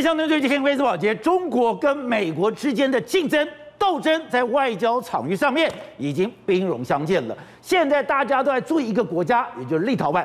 相对最近天飞斯保洁，中国跟美国之间的竞争斗争，在外交场域上面已经兵戎相见了。现在大家都在注意一个国家，也就是立陶宛。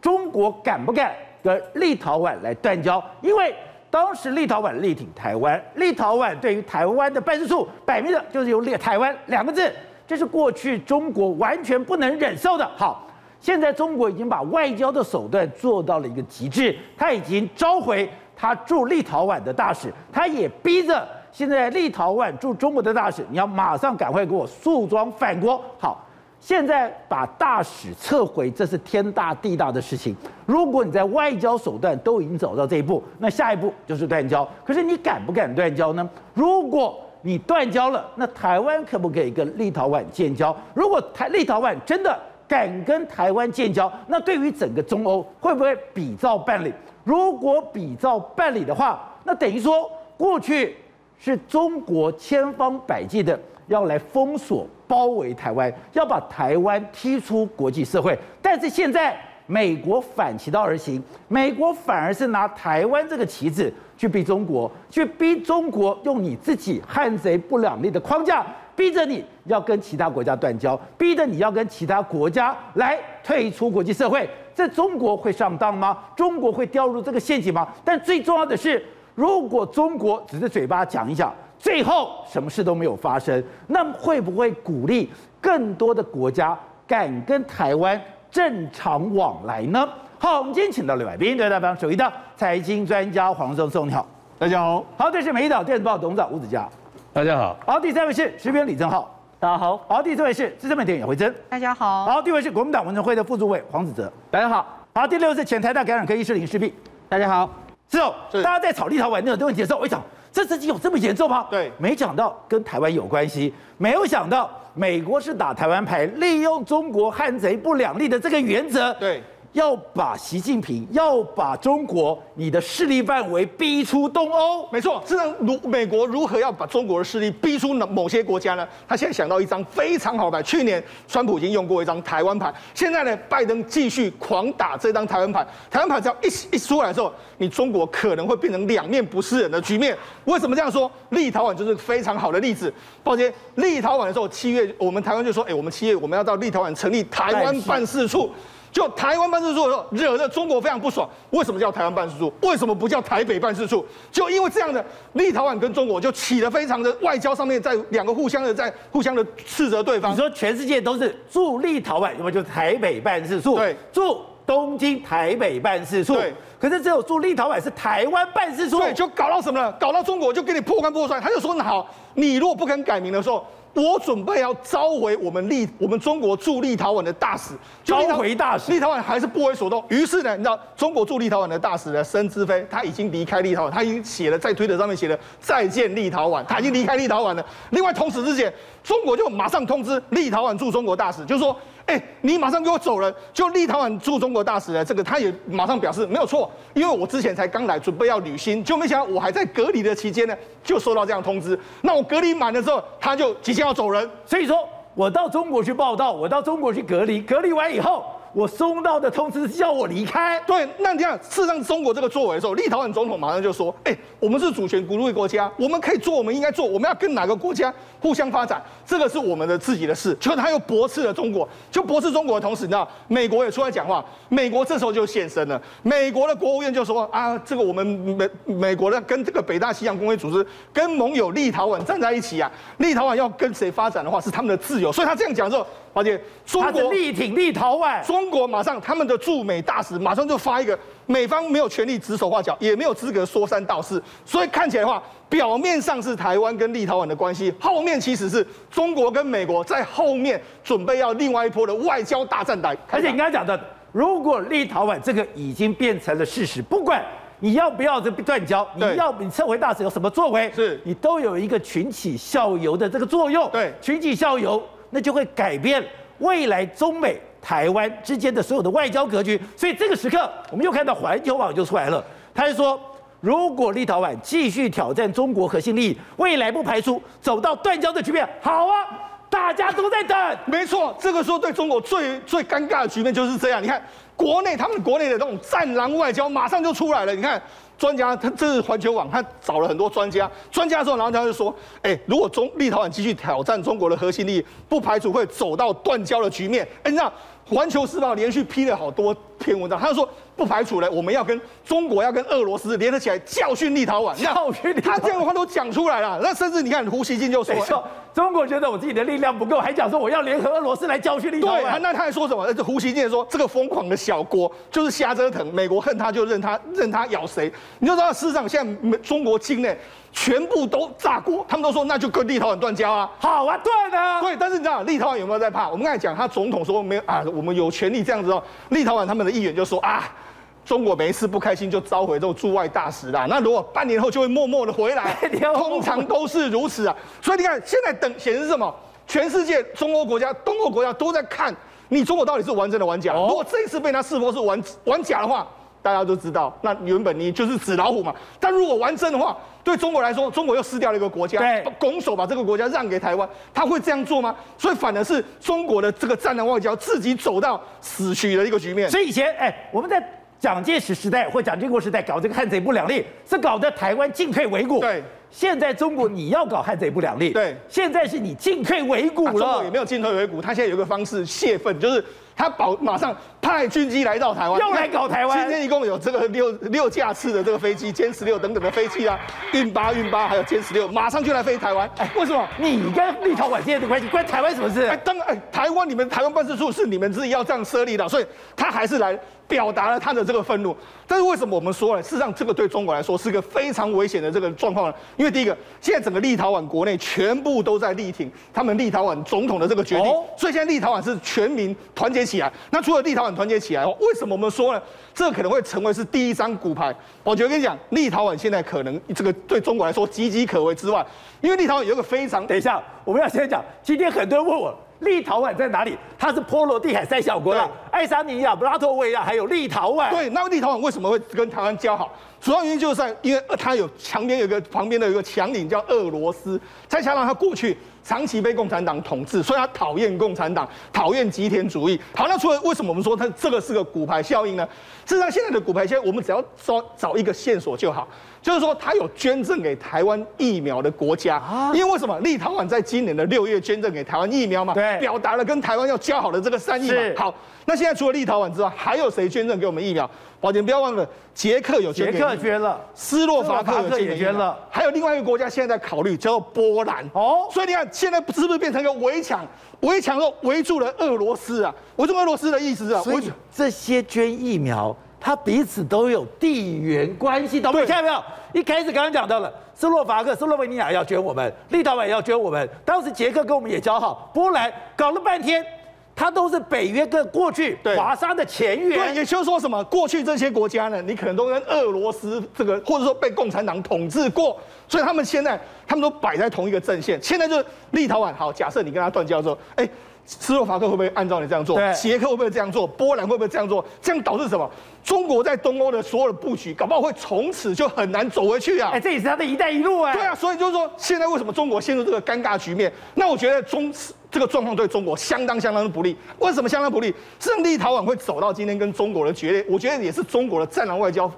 中国敢不敢跟立陶宛来断交？因为当时立陶宛力挺台湾，立陶宛对于台湾的办事处摆明了就是有“列台湾”两个字，这是过去中国完全不能忍受的。好，现在中国已经把外交的手段做到了一个极致，他已经召回。他驻立陶宛的大使，他也逼着现在立陶宛驻中国的大使，你要马上赶快给我诉装返国。好，现在把大使撤回，这是天大地大的事情。如果你在外交手段都已经走到这一步，那下一步就是断交。可是你敢不敢断交呢？如果你断交了，那台湾可不可以跟立陶宛建交？如果台立陶宛真的敢跟台湾建交，那对于整个中欧会不会比照办理？如果比照办理的话，那等于说过去是中国千方百计的要来封锁、包围台湾，要把台湾踢出国际社会。但是现在美国反其道而行，美国反而是拿台湾这个旗子去逼中国，去逼中国用你自己汉贼不两立的框架，逼着你要跟其他国家断交，逼着你要跟其他国家来退出国际社会。在中国会上当吗？中国会掉入这个陷阱吗？但最重要的是，如果中国只是嘴巴讲一讲，最后什么事都没有发生，那会不会鼓励更多的国家敢跟台湾正常往来呢？好，我们今天请到了来宾，对大家首一的财经专家黄松松，你好，大家好。好，这是美丽岛电子报董事长吴子嘉，大家好。好，第三位是时评李正浩。大家好，好，第四位是资深媒体人姚惠珍，大家好，好，第五位是国民党文政会的副主委黄子哲，大家好，好，第六位是前台大感染科医师林世璧，大家好，是哦，大家在吵立陶宛那个问题的时候，我一想，这事情有这么严重吗？对，没想到跟台湾有关系，没有想到美国是打台湾牌，利用中国汉贼不两立的这个原则，对。要把习近平要把中国你的势力范围逼出东欧，没错。这如美国如何要把中国的势力逼出某些国家呢？他现在想到一张非常好牌。去年川普已经用过一张台湾牌，现在呢，拜登继续狂打这张台湾牌。台湾牌只要一一出来的时候，你中国可能会变成两面不是人的局面。为什么这样说？立陶宛就是非常好的例子。抱歉，立陶宛的时候，七月我们台湾就说，哎，我们七月我们要到立陶宛成立台湾办事处。就台湾办事处的时候，惹得中国非常不爽。为什么叫台湾办事处？为什么不叫台北办事处？就因为这样的，立陶宛跟中国就起了非常的外交上面，在两个互相的在互相的斥责对方。你说全世界都是驻立陶宛，要么就台北办事处，对，驻东京台北办事处，对。可是只有驻立陶宛是台湾办事处，对，就搞到什么呢？搞到中国就给你破罐破摔。他就说：那好，你如果不肯改名的时候。我准备要召回我们立我们中国驻立陶宛的大使，召回大使，立陶宛还是不为所动。于是呢，你知道中国驻立陶宛的大使呢，申之飞他已经离开立陶宛，他已经写了在推特上面写了再见立陶宛，他已经离开立陶宛了。另外，同时之间，中国就马上通知立陶宛驻中国大使，就是说。哎、你马上给我走人！就立陶宛驻中国大使的，这个他也马上表示没有错，因为我之前才刚来，准备要履新，就没想到我还在隔离的期间呢，就收到这样通知。那我隔离满了之后，他就即将要走人。所以说我到中国去报道，我到中国去隔离，隔离完以后。我收到的通知是叫我离开。对，那你看，事实上中国这个作为的时候，立陶宛总统马上就说：“哎、我们是主权独立国家，我们可以做我们应该做，我们要跟哪个国家互相发展，这个是我们的自己的事。”就他又驳斥了中国，就驳斥中国的同时，你知道，美国也出来讲话，美国这时候就现身了。美国的国务院就说：“啊，这个我们美美国的跟这个北大西洋公约组织跟盟友立陶宛站在一起啊，立陶宛要跟谁发展的话是他们的自由。”所以他这样讲之后。而且中国力挺立陶宛，中国马上他们的驻美大使马上就发一个，美方没有权利指手画脚，也没有资格说三道四，所以看起来的话，表面上是台湾跟立陶宛的关系，后面其实是中国跟美国在后面准备要另外一波的外交大战来。而且你刚才讲的，如果立陶宛这个已经变成了事实，不管你要不要这断交，你要你撤回大使有什么作为，是你都有一个群起效尤的这个作用。对，群起效尤。那就会改变未来中美台湾之间的所有的外交格局，所以这个时刻，我们又看到环球网就出来了，他就说，如果立陶宛继续挑战中国核心利益，未来不排除走到断交的局面。好啊，大家都在等。没错，这个时候对中国最最尴尬的局面就是这样。你看，国内他们国内的这种战狼外交马上就出来了。你看。专家他这是环球网，他找了很多专家，专家之后，然后他就说，哎，如果中立陶宛继续挑战中国的核心利益，不排除会走到断交的局面。哎，那？环球时报连续批了好多篇文章，他就说不排除呢，我们要跟中国要跟俄罗斯联合起来教训立陶宛。教训你，他这样的话都讲出来了。那甚至你看胡锡进就说，说中国觉得我自己的力量不够，还讲说我要联合俄罗斯来教训立陶宛。对，那他还说什么？这胡锡进说这个疯狂的小国就是瞎折腾，美国恨他就任他任他咬谁。你就知道事实上现在中国境内。全部都炸锅，他们都说那就跟立陶宛断交啊，好啊，对的，对。但是你知道立陶宛有没有在怕？我们刚才讲，他总统说没有啊，我们有权利这样子哦。立陶宛他们的议员就说啊，中国没事不开心就召回这种驻外大使啦。那如果半年后就会默默的回来，通常都是如此啊。所以你看，现在等显示什么？全世界中欧国家、东欧国家都在看你中国到底是玩真的玩假。如果这一次被他识破是玩玩假的话，大家都知道，那原本你就是纸老虎嘛。但如果完真的话，对中国来说，中国又失掉了一个国家，拱手把这个国家让给台湾，他会这样做吗？所以反而是中国的这个战狼外交自己走到死局的一个局面。所以以前，哎，我们在蒋介石时代或蒋经国时代搞这个汉贼不两立，是搞得台湾进退维谷。对，现在中国你要搞汉贼不两立，对，现在是你进退维谷了。中国也没有进退维谷，他现在有一个方式泄愤，就是。他保马上派军机来到台湾，又来搞台湾。今天一共有这个六六架次的这个飞机，歼十六等等的飞机啊，运八运八还有歼十六，马上就来飞台湾。哎，为什么？你跟立陶宛之间的关系关台湾什么事？哎，当然，哎，台湾你们台湾办事处是你们自己要这样设立的，所以他还是来。表达了他的这个愤怒，但是为什么我们说呢？事实上，这个对中国来说是一个非常危险的这个状况呢？因为第一个，现在整个立陶宛国内全部都在力挺他们立陶宛总统的这个决定，所以现在立陶宛是全民团结起来。那除了立陶宛团结起来哦，为什么我们说呢？这可能会成为是第一张骨牌。我觉得跟你讲，立陶宛现在可能这个对中国来说岌岌可危之外，因为立陶宛有一个非常……等一下，我们要先讲，今天很多人问我。立陶宛在哪里？它是波罗的海三小国的爱沙尼亚、拉脱维亚，还有立陶宛。对，那立陶宛为什么会跟台湾交好？主要原因就是在因为它有墙边有一个旁边的一个强邻叫俄罗斯，再加上它过去长期被共产党统治，所以他讨厌共产党，讨厌极田主义。好，那除了为什么我们说他这个是个骨牌效应呢？事实上，现在的骨牌效应，我们只要找找一个线索就好。就是说，他有捐赠给台湾疫苗的国家，因为为什么？立陶宛在今年的六月捐赠给台湾疫苗嘛，对，表达了跟台湾要交好的这个善意嘛。好，那现在除了立陶宛之外，还有谁捐赠给我们疫苗？宝姐，不要忘了，捷克有捐，捷克捐了，斯洛伐克也捐了，还有另外一个国家现在在考虑，叫做波兰。哦，所以你看，现在是不是变成一个围墙？围墙又围住了俄罗斯啊！围住俄罗斯的意思啊，围住这些捐疫苗。他彼此都有地缘关系，懂没有？看到没有？一开始刚刚讲到了斯洛伐克、斯洛文尼亚要捐我们，立陶宛也要捐我们。当时捷克跟我们也交好，波兰搞了半天，他都是北约跟过去华沙的前缘。对，也就是说什么？过去这些国家呢，你可能都跟俄罗斯这个，或者说被共产党统治过，所以他们现在他们都摆在同一个阵线。现在就是立陶宛，好，假设你跟他断交之后，哎。斯洛伐克会不会按照你这样做？捷克会不会这样做？波兰会不会这样做？这样导致什么？中国在东欧的所有的布局，搞不好会从此就很难走回去啊！哎，这也是他的一带一路啊！对啊，所以就是说，现在为什么中国陷入这个尴尬局面？那我觉得中这个状况对中国相当相当的不利。为什么相当不利？是立陶宛会走到今天跟中国的决裂，我觉得也是中国的战狼外交。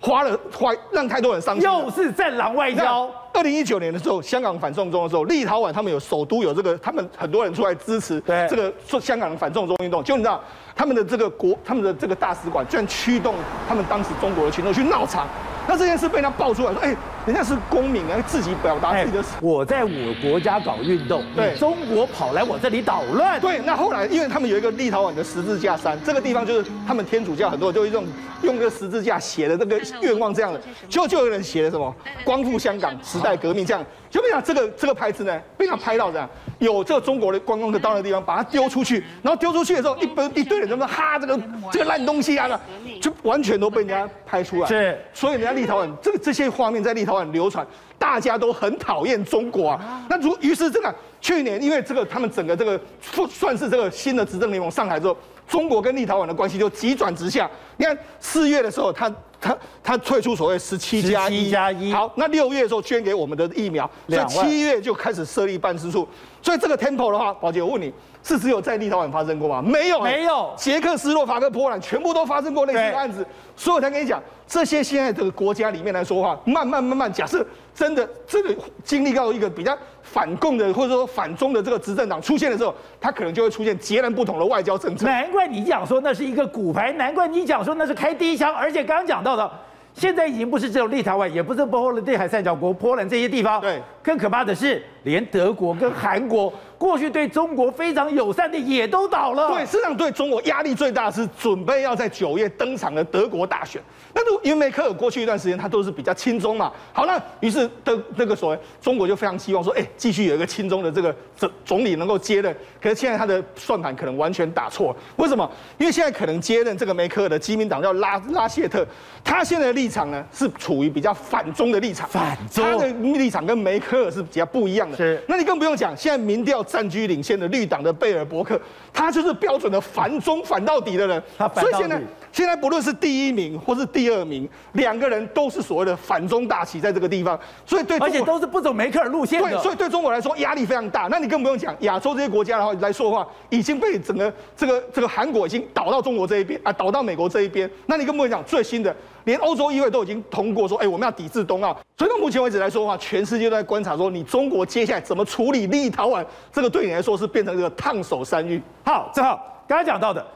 花了花让太多人伤心，又是战狼外交。二零一九年的时候，香港反送中的时候，立陶宛他们有首都有这个，他们很多人出来支持这个说香港的反送中运动。就你知道，他们的这个国，他们的这个大使馆居然驱动他们当时中国的群众去闹场。那这件事被他爆出来说，哎、欸，人家是公民，啊自己表达自己的、欸。我在我国家搞运动，对，中国跑来我这里捣乱。对，那后来因为他们有一个立陶宛的十字架山，这个地方就是他们天主教很多就用用个十字架写的那个愿望这样的，就就有人写了什么“光复香港，时代革命”这样。就没想这个这个牌子呢，被他拍到这样，有这个中国的观光客到那个地方，把它丢出去，然后丢出去的时候，一堆一堆人就说哈，这个这个烂东西啊，就完全都被人家拍出来。是，所以人家立陶宛这个这些画面在立陶宛流传，大家都很讨厌中国啊。那如于是这个去年，因为这个他们整个这个算是这个新的执政联盟上台之后，中国跟立陶宛的关系就急转直下。你看四月的时候，他。他他退出所谓十七加一加一，好，那六月的时候捐给我们的疫苗，所以七月就开始设立办事处，所以这个 tempo 的话，宝姐，我问你，是只有在立陶宛发生过吗？没有，没有，捷克斯洛伐克、波兰全部都发生过类似的案子，所以我才跟你讲，这些现在的国家里面来说的话，慢慢慢慢，假设真的真的经历到一个比较反共的或者说反中的这个执政党出现的时候，它可能就会出现截然不同的外交政策。难怪你讲说那是一个骨牌，难怪你讲说那是开第一枪，而且刚刚讲到的。现在已经不是只有立陶宛，也不是波罗的海三角国、波兰这些地方。对，更可怕的是，连德国跟韩国过去对中国非常友善的也都倒了。对，实际上对中国压力最大是准备要在九月登场的德国大选。那都因为梅克尔过去一段时间他都是比较亲中嘛，好，那于是的那个所谓中国就非常希望说，哎，继续有一个亲中的这个总总理能够接任。可是现在他的算盘可能完全打错了。为什么？因为现在可能接任这个梅克尔的基民党叫拉拉谢特，他现在的立场呢是处于比较反中的立场，反中，他的立场跟梅克尔是比较不一样的。是，那你更不用讲，现在民调占据领先的绿党的贝尔伯克，他就是标准的反中反到底的人。所以现在现在不论是第一名或是第二名，两个人都是所谓的反中大旗在这个地方，所以对，而且都是不走梅克尔路线的。对，所以对中国来说压力非常大。那你更不用讲亚洲这些国家的话来说的话，已经被整个这个这个韩国已经倒到中国这一边啊，倒到美国这一边。那你更不用讲最新的。连欧洲议会都已经通过说，哎，我们要抵制冬奥。所以到目前为止来说的话，全世界都在观察说，你中国接下来怎么处理立陶宛？这个对你来说是变成这个烫手山芋。好，正好刚才讲到的，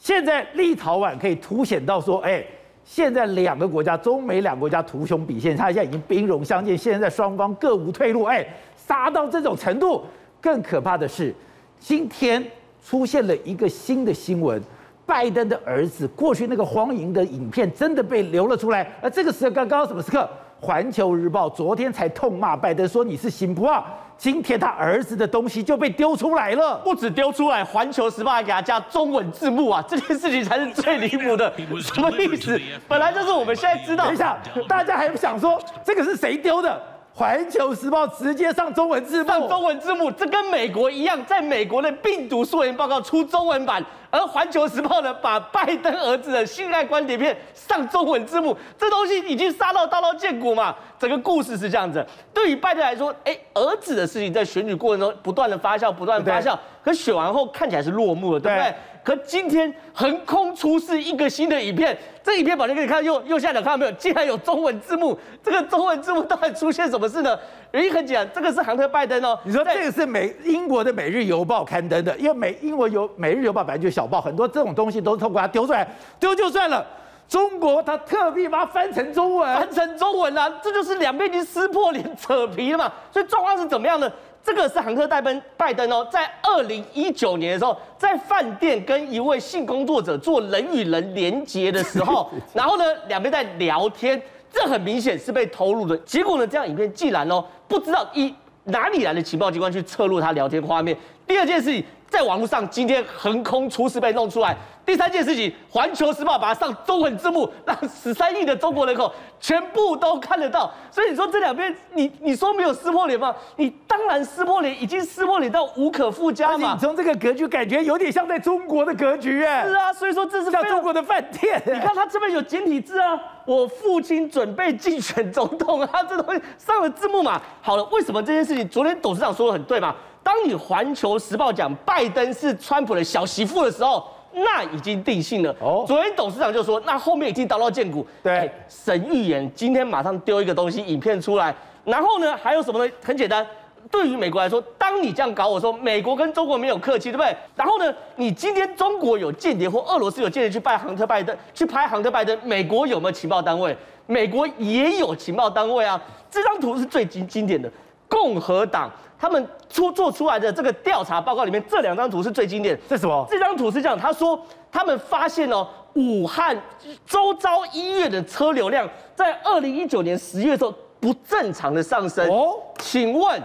现在立陶宛可以凸显到说，哎，现在两个国家，中美两国家图穷匕见，他现在已经兵戎相见，现在双方各无退路，哎，杀到这种程度。更可怕的是，今天出现了一个新的新闻。拜登的儿子过去那个荒淫的影片真的被流了出来，而这个时候刚刚什么时刻？环球日报昨天才痛骂拜登说你是新普啊，今天他儿子的东西就被丢出来了，不止丢出来，环球时报还给他加中文字幕啊，这件事情才是最离谱的，什么意思？本来就是我们现在知道，等一下，大家还想说这个是谁丢的？环球时报直接上中文字幕，上中文字幕，这跟美国一样，在美国的病毒溯源报告出中文版，而环球时报呢，把拜登儿子的性爱观点片上中文字幕，这东西已经杀到刀刀见骨嘛。整个故事是这样子，对于拜登来说，哎，儿子的事情在选举过程中不断的发酵，不断的发酵，可选完后看起来是落幕了，对不对？可今天横空出世一个新的影片，这影片宝杰给你看右右下角看到没有？竟然有中文字幕，这个中文字幕到底出现什么事呢？原因很简单，这个是亨特拜登哦。你说这个是美英国的《每日邮报》刊登的，因为美英国有《每日邮报》本来就是小报，很多这种东西都是透过它丢出来，丢就算了。中国他特地把它翻成中文，翻成中文啊，这就是两边已经撕破脸扯皮了嘛。所以状况是怎么样的？这个是杭特拜登拜登哦，在二零一九年的时候，在饭店跟一位性工作者做人与人连接的时候，然后呢，两边在聊天，这很明显是被偷录的。结果呢，这样影片既然哦，不知道一哪里来的情报机关去测录他聊天画面。第二件事情，在网络上今天横空出世被弄出来。第三件事情，《环球时报》把它上中文字幕，让十三亿的中国人口全部都看得到。所以你说这两边，你你说没有撕破脸吗？你当然撕破脸，已经撕破脸到无可复加嘛。你从这个格局感觉有点像在中国的格局哎。是啊，所以说这是像中国的饭店。你看他这边有简体字啊，我父亲准备竞选总统啊，这东西上了字幕嘛。好了，为什么这件事情昨天董事长说的很对嘛？当你《环球时报》讲拜登是川普的小媳妇的时候。那已经定性了。哦，昨天董事长就说，那后面已经刀到见骨。对，神预言今天马上丢一个东西，影片出来。然后呢，还有什么呢？很简单，对于美国来说，当你这样搞我说，美国跟中国没有客气，对不对？然后呢，你今天中国有间谍或俄罗斯有间谍去拜亨特拜登，去拍亨特拜登，美国有没有情报单位？美国也有情报单位啊。这张图是最经经典的，共和党。他们出做出来的这个调查报告里面，这两张图是最经典。这是什么？这张图是这样，他说他们发现哦，武汉周遭医院的车流量在二零一九年十月的时候不正常的上升。哦，请问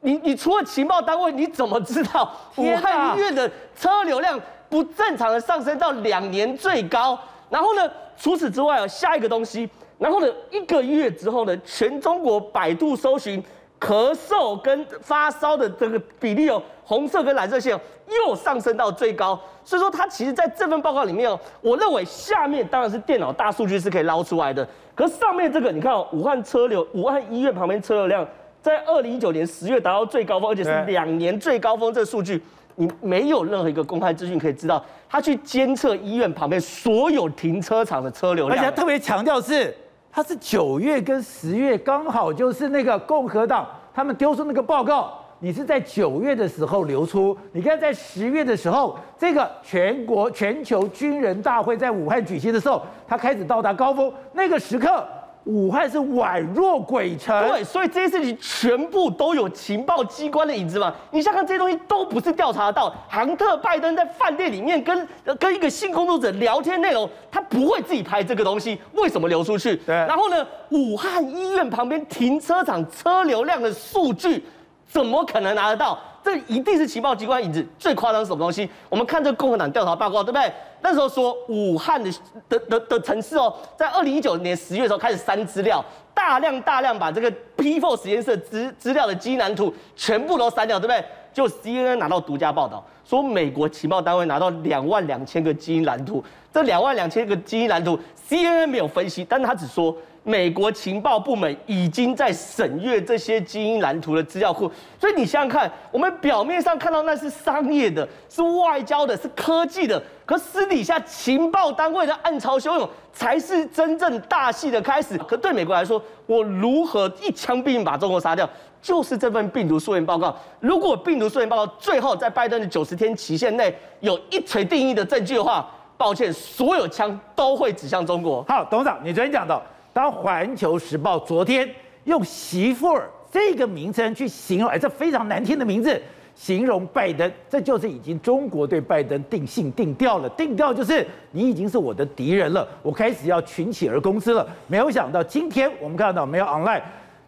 你你除了情报单位，你怎么知道武汉医院的车流量不正常的上升到两年最高？然后呢，除此之外啊，下一个东西，然后呢，一个月之后呢，全中国百度搜寻。咳嗽跟发烧的这个比例哦，红色跟蓝色线又上升到最高，所以说它其实在这份报告里面哦，我认为下面当然是电脑大数据是可以捞出来的，可是上面这个你看哦，武汉车流，武汉医院旁边车流量在二零一九年十月达到最高峰，而且是两年最高峰，这个数据你没有任何一个公开资讯可以知道，他去监测医院旁边所有停车场的车流量，而且他特别强调是，他是九月跟十月刚好就是那个共和党他们丢出那个报告，你是在九月的时候流出，你看在十月的时候，这个全国全球军人大会在武汉举行的时候，他开始到达高峰，那个时刻。武汉是宛若鬼城，对，所以这些事情全部都有情报机关的影子嘛。你想看这些东西都不是调查得到。杭特拜登在饭店里面跟跟一个性工作者聊天内容，他不会自己拍这个东西，为什么流出去？对。然后呢，武汉医院旁边停车场车流量的数据，怎么可能拿得到？这一定是情报机关影子。最夸张什么东西？我们看这个共和党调查报告，对不对？那时候说武汉的的的的城市哦，在二零一九年十月的时候开始删资料，大量大量把这个 P4 实验室资资料的基因蓝图全部都删掉，对不对？就 CNN 拿到独家报道，说美国情报单位拿到两万两千个基因蓝图，这两万两千个基因蓝图 CNN 没有分析，但是他只说。美国情报部门已经在审阅这些基因蓝图的资料库，所以你想想看，我们表面上看到那是商业的，是外交的，是科技的，可私底下情报单位的暗潮汹涌才是真正大戏的开始。可对美国来说，我如何一枪毙命把中国杀掉，就是这份病毒溯源报告。如果病毒溯源报告最后在拜登的九十天期限内有一锤定音的证据的话，抱歉，所有枪都会指向中国。好，董事长，你昨天讲到。当《环球时报》昨天用“媳妇儿”这个名称去形容，哎，这非常难听的名字，形容拜登，这就是已经中国对拜登定性定调了。定调就是你已经是我的敌人了，我开始要群起而攻之了。没有想到今天我们看到没有 online，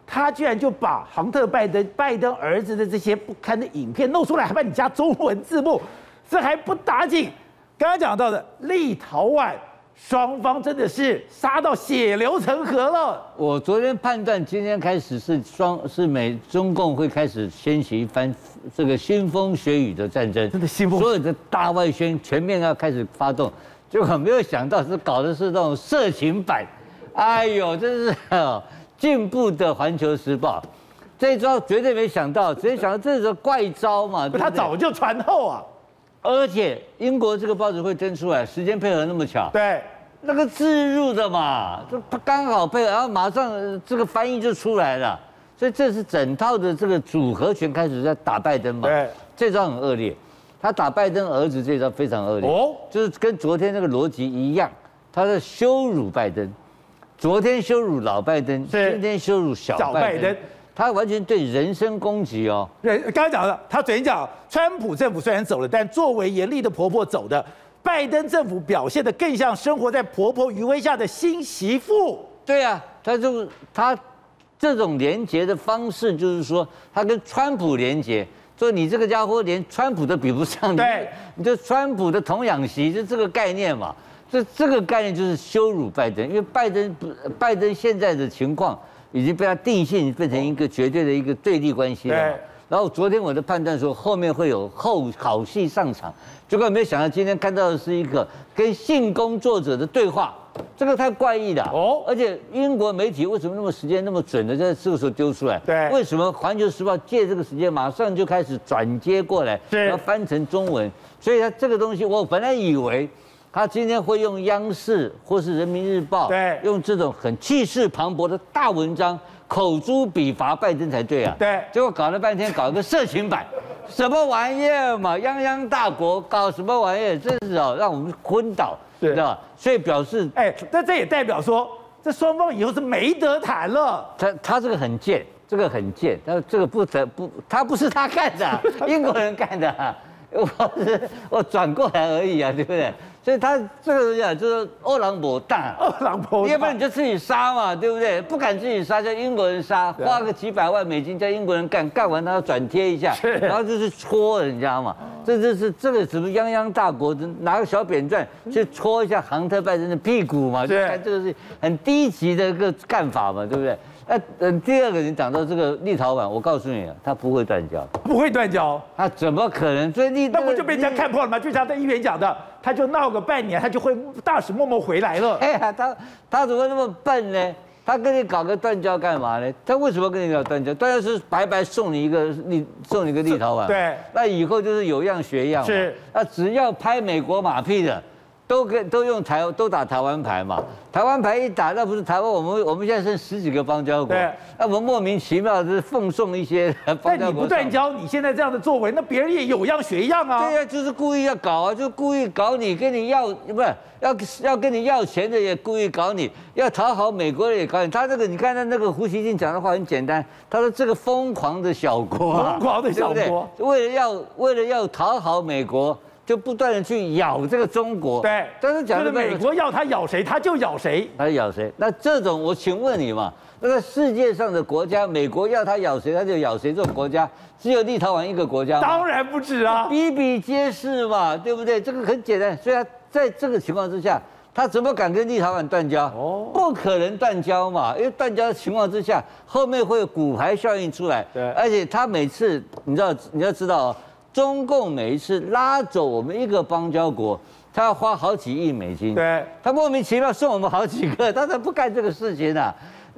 他居然就把杭特拜登拜登儿子的这些不堪的影片弄出来，还把你加中文字幕，这还不打紧。刚刚讲到的立陶宛。双方真的是杀到血流成河了。我昨天判断，今天开始是双是美中共会开始掀起一番这个腥风血雨的战争，真的腥风，所有的大外宣全面要开始发动，结果没有想到是搞的是那种色情版。哎呦，真是进步的《环球时报》，这一招绝对没想到，直接想到这是个怪招嘛？他早就传后啊。而且英国这个报纸会登出来，时间配合那么巧，对，那个置入的嘛，就刚好配合，然后马上这个翻译就出来了，所以这是整套的这个组合拳开始在打拜登嘛，对，这招很恶劣，他打拜登儿子这招非常恶劣，哦，就是跟昨天那个逻辑一样，他在羞辱拜登，昨天羞辱老拜登，今天羞辱小拜登。他完全对人身攻击哦。对，刚才讲了，他昨天讲，川普政府虽然走了，但作为严厉的婆婆走的，拜登政府表现的更像生活在婆婆余威下的新媳妇。对啊，他就他这种连结的方式，就是说他跟川普连结，说你这个家伙连川普都比不上，对，你就川普的童养媳，就这个概念嘛。这这个概念就是羞辱拜登，因为拜登不，拜登现在的情况。已经被他定性变成一个绝对的一个对立关系了。对。然后昨天我的判断说后面会有后好戏上场，结果没有想到今天看到的是一个跟性工作者的对话，这个太怪异了。哦。而且英国媒体为什么那么时间那么准的在这个时候丢出来？对。为什么《环球时报》借这个时间马上就开始转接过来，然后翻成中文？所以它这个东西我本来以为。他今天会用央视或是人民日报，对，用这种很气势磅礴的大文章，口诛笔伐拜登才对啊。对，结果搞了半天搞一个色情版，什么玩意儿嘛？泱泱大国搞什么玩意儿？真是哦，让我们昏倒，知道吧？所以表示，哎，那这也代表说，这双方以后是没得谈了。他他这个很贱，这个很贱，他这个不得不，他不是他干的，英国人干的，我是我转过来而已啊，对不对？所以他这个东西啊，就是饿狼搏大，饿狼搏大，要不然你就自己杀嘛，对不对？不敢自己杀，叫英国人杀，花个几百万美金叫英国人干，干完他要转贴一下，然后就是戳人家嘛。这就是这个什么泱泱大国，拿个小扁钻去戳一下杭特拜登的屁股嘛，就看这个是很低级的一个干法嘛，对不对？那嗯，第二个人讲到这个立陶宛，我告诉你啊，他不会断交，不会断交，他怎么可能？所以你那不就被人家看破了吗？就像在议员讲的，他就闹个半年，他就会大使默默回来了。哎呀，他他怎么那么笨呢？他跟你搞个断交干嘛呢？他为什么跟你搞断交？断交是白白送你一个立，送你一个立陶宛。对，那以后就是有样学样。是，那只要拍美国马屁的。都跟都用台都打台湾牌嘛，台湾牌一打，那不是台湾我们我们现在剩十几个邦交国，那我们莫名其妙的是奉送一些 邦交国。但你不断交，你现在这样的作为，那别人也有样学样啊。对呀、啊，就是故意要搞啊，就故意搞你，跟你要不是要要跟你要钱的也故意搞你，要讨好美国人也搞你。他这个你看他那个胡锡进讲的话很简单，他说这个疯狂的小国、啊，疯狂的小国，对对为了要为了要讨好美国。就不断的去咬这个中国，对，但是讲的美国要他咬谁，他就咬谁，他咬谁。那这种，我请问你嘛，那个世界上的国家，美国要他咬谁，他就咬谁。这种国家只有立陶宛一个国家，当然不止啊，比比皆是嘛，对不对？这个很简单。所以他在这个情况之下，他怎么敢跟立陶宛断交？哦，不可能断交嘛，因为断交的情况之下，后面会有骨牌效应出来。对，而且他每次，你知道，你要知道。中共每一次拉走我们一个邦交国，他要花好几亿美金。对，他莫名其妙送我们好几个，他才不干这个事情呢、啊。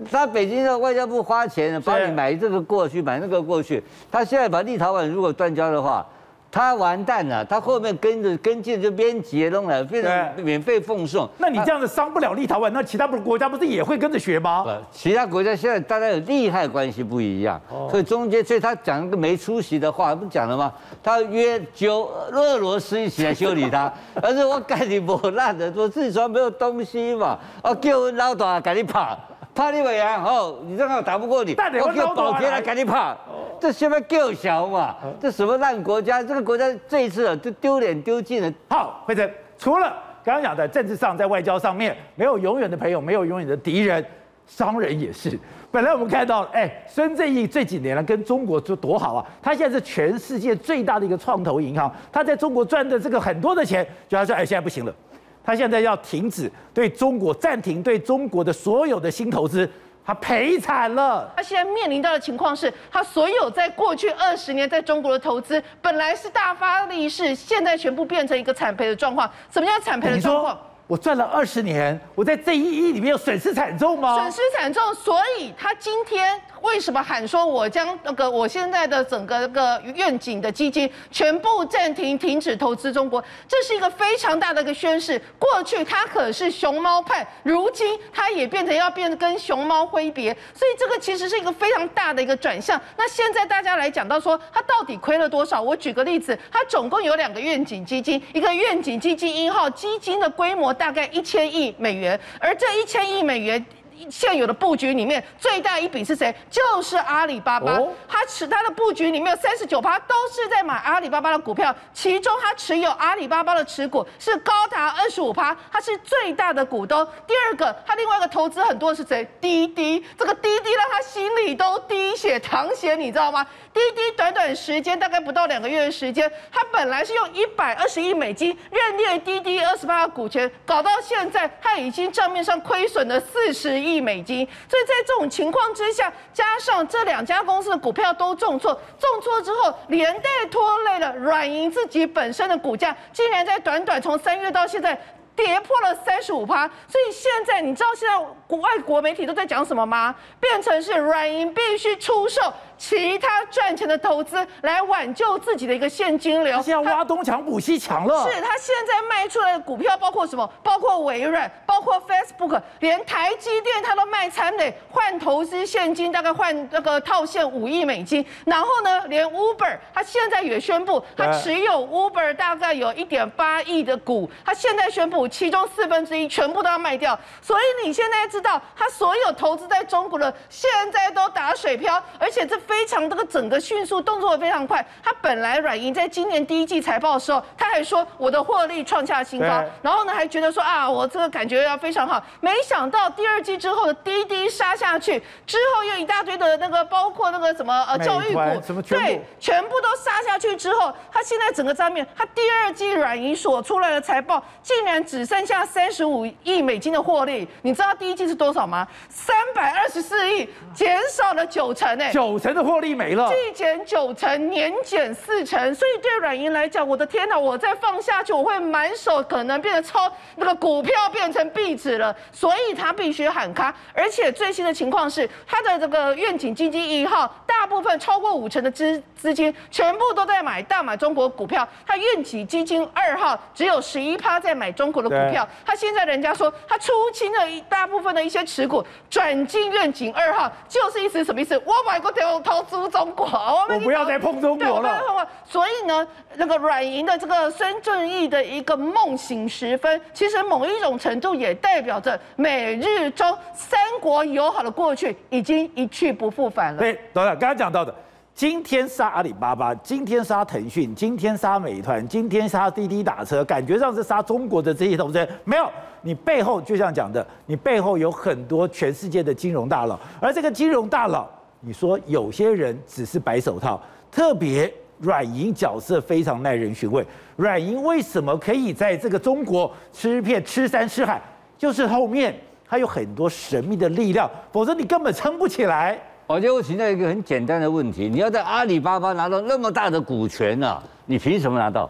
他北京的外交部花钱帮你买这个过去，买那个过去。他现在把立陶宛如果断交的话。他完蛋了，他后面跟着跟进就编辑弄了，变成免费奉送。那你这样子伤不了立陶宛，那其他不国家不是也会跟着学吗？不，其他国家现在大家有利害关系不一样，哦、所以中间，所以他讲一个没出息的话，不讲了吗？他约揪俄罗斯一起来修理他，而且我赶你磨烂的，我自己说没有东西嘛，我叫我老大赶紧跑，怕你尾啊，哦，你正好打不过你，我叫保田来赶紧跑。这什么够小嘛？这什么烂国家？这个国家这一次啊，就丢脸丢尽了。好，惠贞，除了刚刚讲的政治上，在外交上面没有永远的朋友，没有永远的敌人，商人也是。本来我们看到，哎，孙正义这几年了，跟中国就多好啊！他现在是全世界最大的一个创投银行，他在中国赚的这个很多的钱，就他说，哎，现在不行了，他现在要停止对中国暂停对中国的所有的新投资。他赔惨了。他现在面临到的情况是，他所有在过去二十年在中国的投资，本来是大发利市，现在全部变成一个惨赔的状况。什么叫惨赔的状况？我赚了二十年，我在这一亿里面有损失惨重吗？损失惨重，所以他今天。为什么喊说我将那个我现在的整个那个愿景的基金全部暂停、停止投资中国？这是一个非常大的一个宣示。过去他可是熊猫派，如今他也变成要变跟熊猫挥别，所以这个其实是一个非常大的一个转向。那现在大家来讲到说，他到底亏了多少？我举个例子，他总共有两个愿景基金，一个愿景基金一号基金的规模大概一千亿美元，而这一千亿美元。现有的布局里面最大一笔是谁？就是阿里巴巴。他持他的布局里面有三十九趴都是在买阿里巴巴的股票，其中他持有阿里巴巴的持股是高达二十五趴，他是最大的股东。第二个，他另外一个投资很多的是谁？滴滴。这个滴滴让他心里都滴血淌血，你知道吗？滴滴短短时间大概不到两个月的时间，他本来是用一百二十亿美金认列滴滴二十八个股权，搞到现在他已经账面上亏损了四十亿。亿美金，所以在这种情况之下，加上这两家公司的股票都重挫，重挫之后连带拖累了软银自己本身的股价，竟然在短短从三月到现在跌破了三十五趴。所以现在你知道现在国外国媒体都在讲什么吗？变成是软银必须出售。其他赚钱的投资来挽救自己的一个现金流，他现在挖东墙补西墙了。是他现在卖出来的股票包括什么？包括微软，包括 Facebook，连台积电他都卖惨的，换投资现金大概换那个套现五亿美金。然后呢，连 Uber 他现在也宣布，他持有 Uber 大概有一点八亿的股，他现在宣布其中四分之一全部都要卖掉。所以你现在知道，他所有投资在中国的现在都打水漂，而且这。非常这个整个迅速动作非常快，他本来软银在今年第一季财报的时候，他还说我的获利创下新高，然后呢还觉得说啊我这个感觉要非常好，没想到第二季之后的滴滴杀下去，之后又一大堆的那个包括那个什么呃教育股，对，全部都杀下去之后，他他现在整个账面，他第二季软银所出来的财报竟然只剩下三十五亿美金的获利。你知道第一季是多少吗？三百二十四亿，减少了九成哎，九成的获利没了，季减九成，年减四成。所以对软银来讲，我的天哪，我再放下去，我会满手可能变成超那个股票变成壁纸了。所以他必须喊卡，而且最新的情况是，他的这个愿景基金一号大部分超过五成的资资金全部都在买大买中国股票，他愿景基金二号只有十一趴在买中国的股票。他现在人家说他出清了一大部分的一些持股，转进愿景二号，就是意思什么意思？我买过投投资中国，我们不要再碰中国了。所以呢，那个软银的这个孙正义的一个梦醒时分，其实某一种程度也代表着美日中三国友好的过去已经一去不复返了。对，董事长刚刚讲到的。今天杀阿里巴巴，今天杀腾讯，今天杀美团，今天杀滴滴打车，感觉上是杀中国的这些投资人。没有，你背后就像讲的，你背后有很多全世界的金融大佬，而这个金融大佬，你说有些人只是白手套，特别软银角色非常耐人寻味。软银为什么可以在这个中国吃遍吃山吃海？就是后面它有很多神秘的力量，否则你根本撑不起来。我就会请教一个很简单的问题：你要在阿里巴巴拿到那么大的股权啊，你凭什么拿到？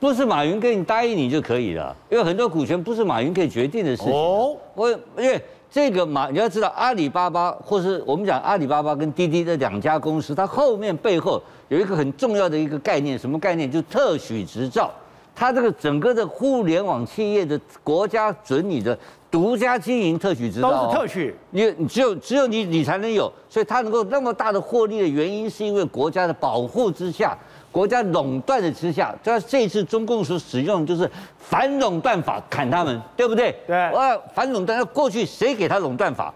不是马云给你答应你就可以了，因为很多股权不是马云可以决定的事情。哦，我因为这个马，你要知道阿里巴巴，或是我们讲阿里巴巴跟滴滴这两家公司，它后面背后有一个很重要的一个概念，什么概念？就特许执照。它这个整个的互联网企业的国家准你的。独家经营特许执照都是特许，你你只有只有你你才能有，所以它能够那么大的获利的原因，是因为国家的保护之下，国家垄断的之下，在这一次中共所使用就是反垄断法砍他们，对不对？对。呃，反垄断，那过去谁给他垄断法？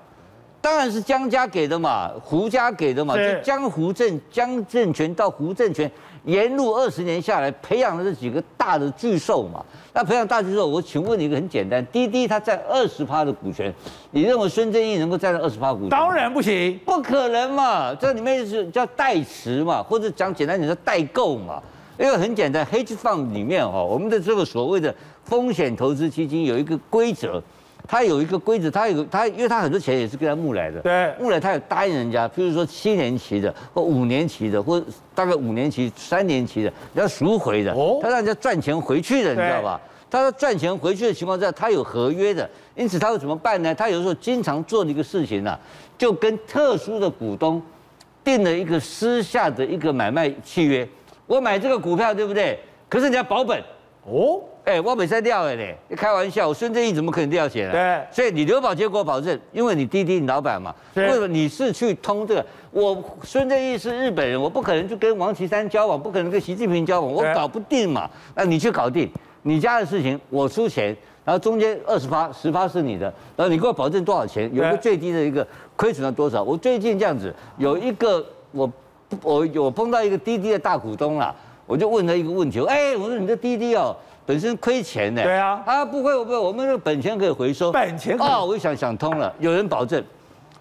当然是江家给的嘛，胡家给的嘛，就江胡政江政权到胡政权。沿路二十年下来，培养了这几个大的巨兽嘛。那培养大巨兽，我请问你一个很简单：滴滴它占二十趴的股权，你认为孙正义能够占到二十趴股权？当然不行，不可能嘛。这里面是叫代持嘛，或者讲简单点叫代购嘛。因为很简单，hedge fund 里面哈，我们的这个所谓的风险投资基金有一个规则。他有一个规则，他有他，因为他很多钱也是跟他募来的。对，募来他有答应人家，譬如说七年期的，或五年期的，或大概五年期、三年期的，要赎回的。哦，他让人家赚钱回去的，你知道吧？他说赚钱回去的情况下，他有合约的，因此他会怎么办呢？他有时候经常做的一个事情呢、啊，就跟特殊的股东定了一个私下的一个买卖契约。我买这个股票，对不对？可是你要保本。哦。哎、欸，我没在撂的嘞，你开玩笑，我孙正义怎么可能掉血呢？对，所以你刘宝杰给我保证，因为你滴滴你老板嘛，为什么你是去通这个？我孙正义是日本人，我不可能就跟王岐山交往，不可能跟习近平交往，我搞不定嘛。那你去搞定，你家的事情我出钱，然后中间二十发、十发是你的，然后你给我保证多少钱？有一个最低的一个亏损了多少？我最近这样子有一个我我有碰到一个滴滴的大股东啦，我就问他一个问题，哎、欸，我说你这滴滴哦。本身亏钱的，对啊，啊不会，不会，我们的本钱可以回收，本钱啊、哦，我一想想通了，有人保证，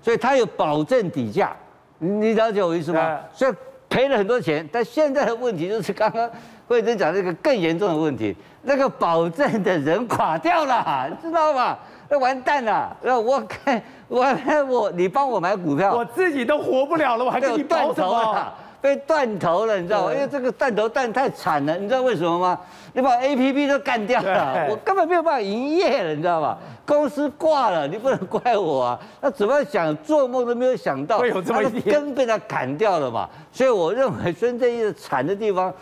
所以他有保证底价，你了解我意思吗？所以赔了很多钱，但现在的问题就是刚刚惠珍讲那个更严重的问题，那个保证的人垮掉了，你知道吗？那完蛋了，那我看我我你帮我买股票，我自己都活不了了，我还跟你保什么？被断头了，你知道吗？因为这个断头断太惨了，你知道为什么吗？你把 APP 都干掉了，我根本没有办法营业了，你知道吗？公司挂了，你不能怪我啊。那怎么想，做梦都没有想到，会有这么一天，根被他砍掉了嘛。所以我认为孙正义的惨的地方，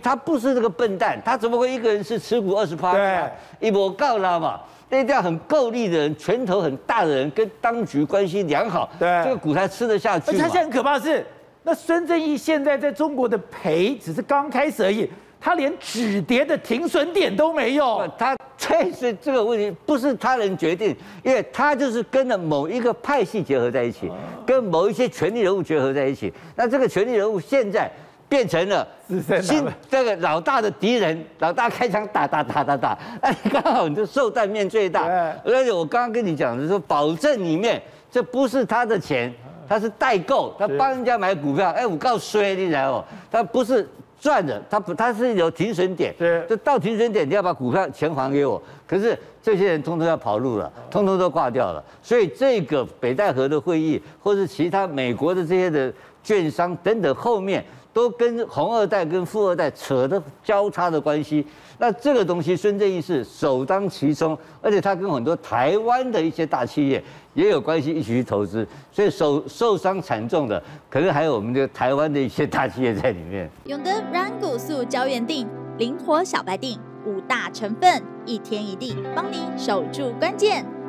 他不是这个笨蛋，他怎么会一个人是持股二十八？对，一波告他嘛。那定要很够力的人，拳头很大的人，跟当局关系良好，对，这个股才吃得下去。而且他现在很可怕的是。那孙正义现在在中国的赔只是刚开始而已，他连止跌的停损点都没有。他确实这个问题不是他能决定，因为他就是跟了某一个派系结合在一起，跟某一些权力人物结合在一起。那这个权力人物现在变成了新这个老大的敌人，老大开枪打打打打打，哎，刚好你就受弹面最大。而且我刚刚跟你讲的说，保证里面这不是他的钱。他是代购，他帮人家买股票，哎，我告诉你，你知道，他不是赚的，他不，他是有停损点，是，就到停损点，你要把股票钱还给我。可是这些人通通要跑路了，通通都挂掉了。所以这个北戴河的会议，或是其他美国的这些的券商等等，后面都跟红二代跟富二代扯的交叉的关系。那这个东西，孙正义是首当其冲，而且他跟很多台湾的一些大企业也有关系，一起去投资，所以受受伤惨重的，可能还有我们的台湾的一些大企业在里面。永德软骨素胶原定，灵活小白定，五大成分，一天一錠，帮你守住关键。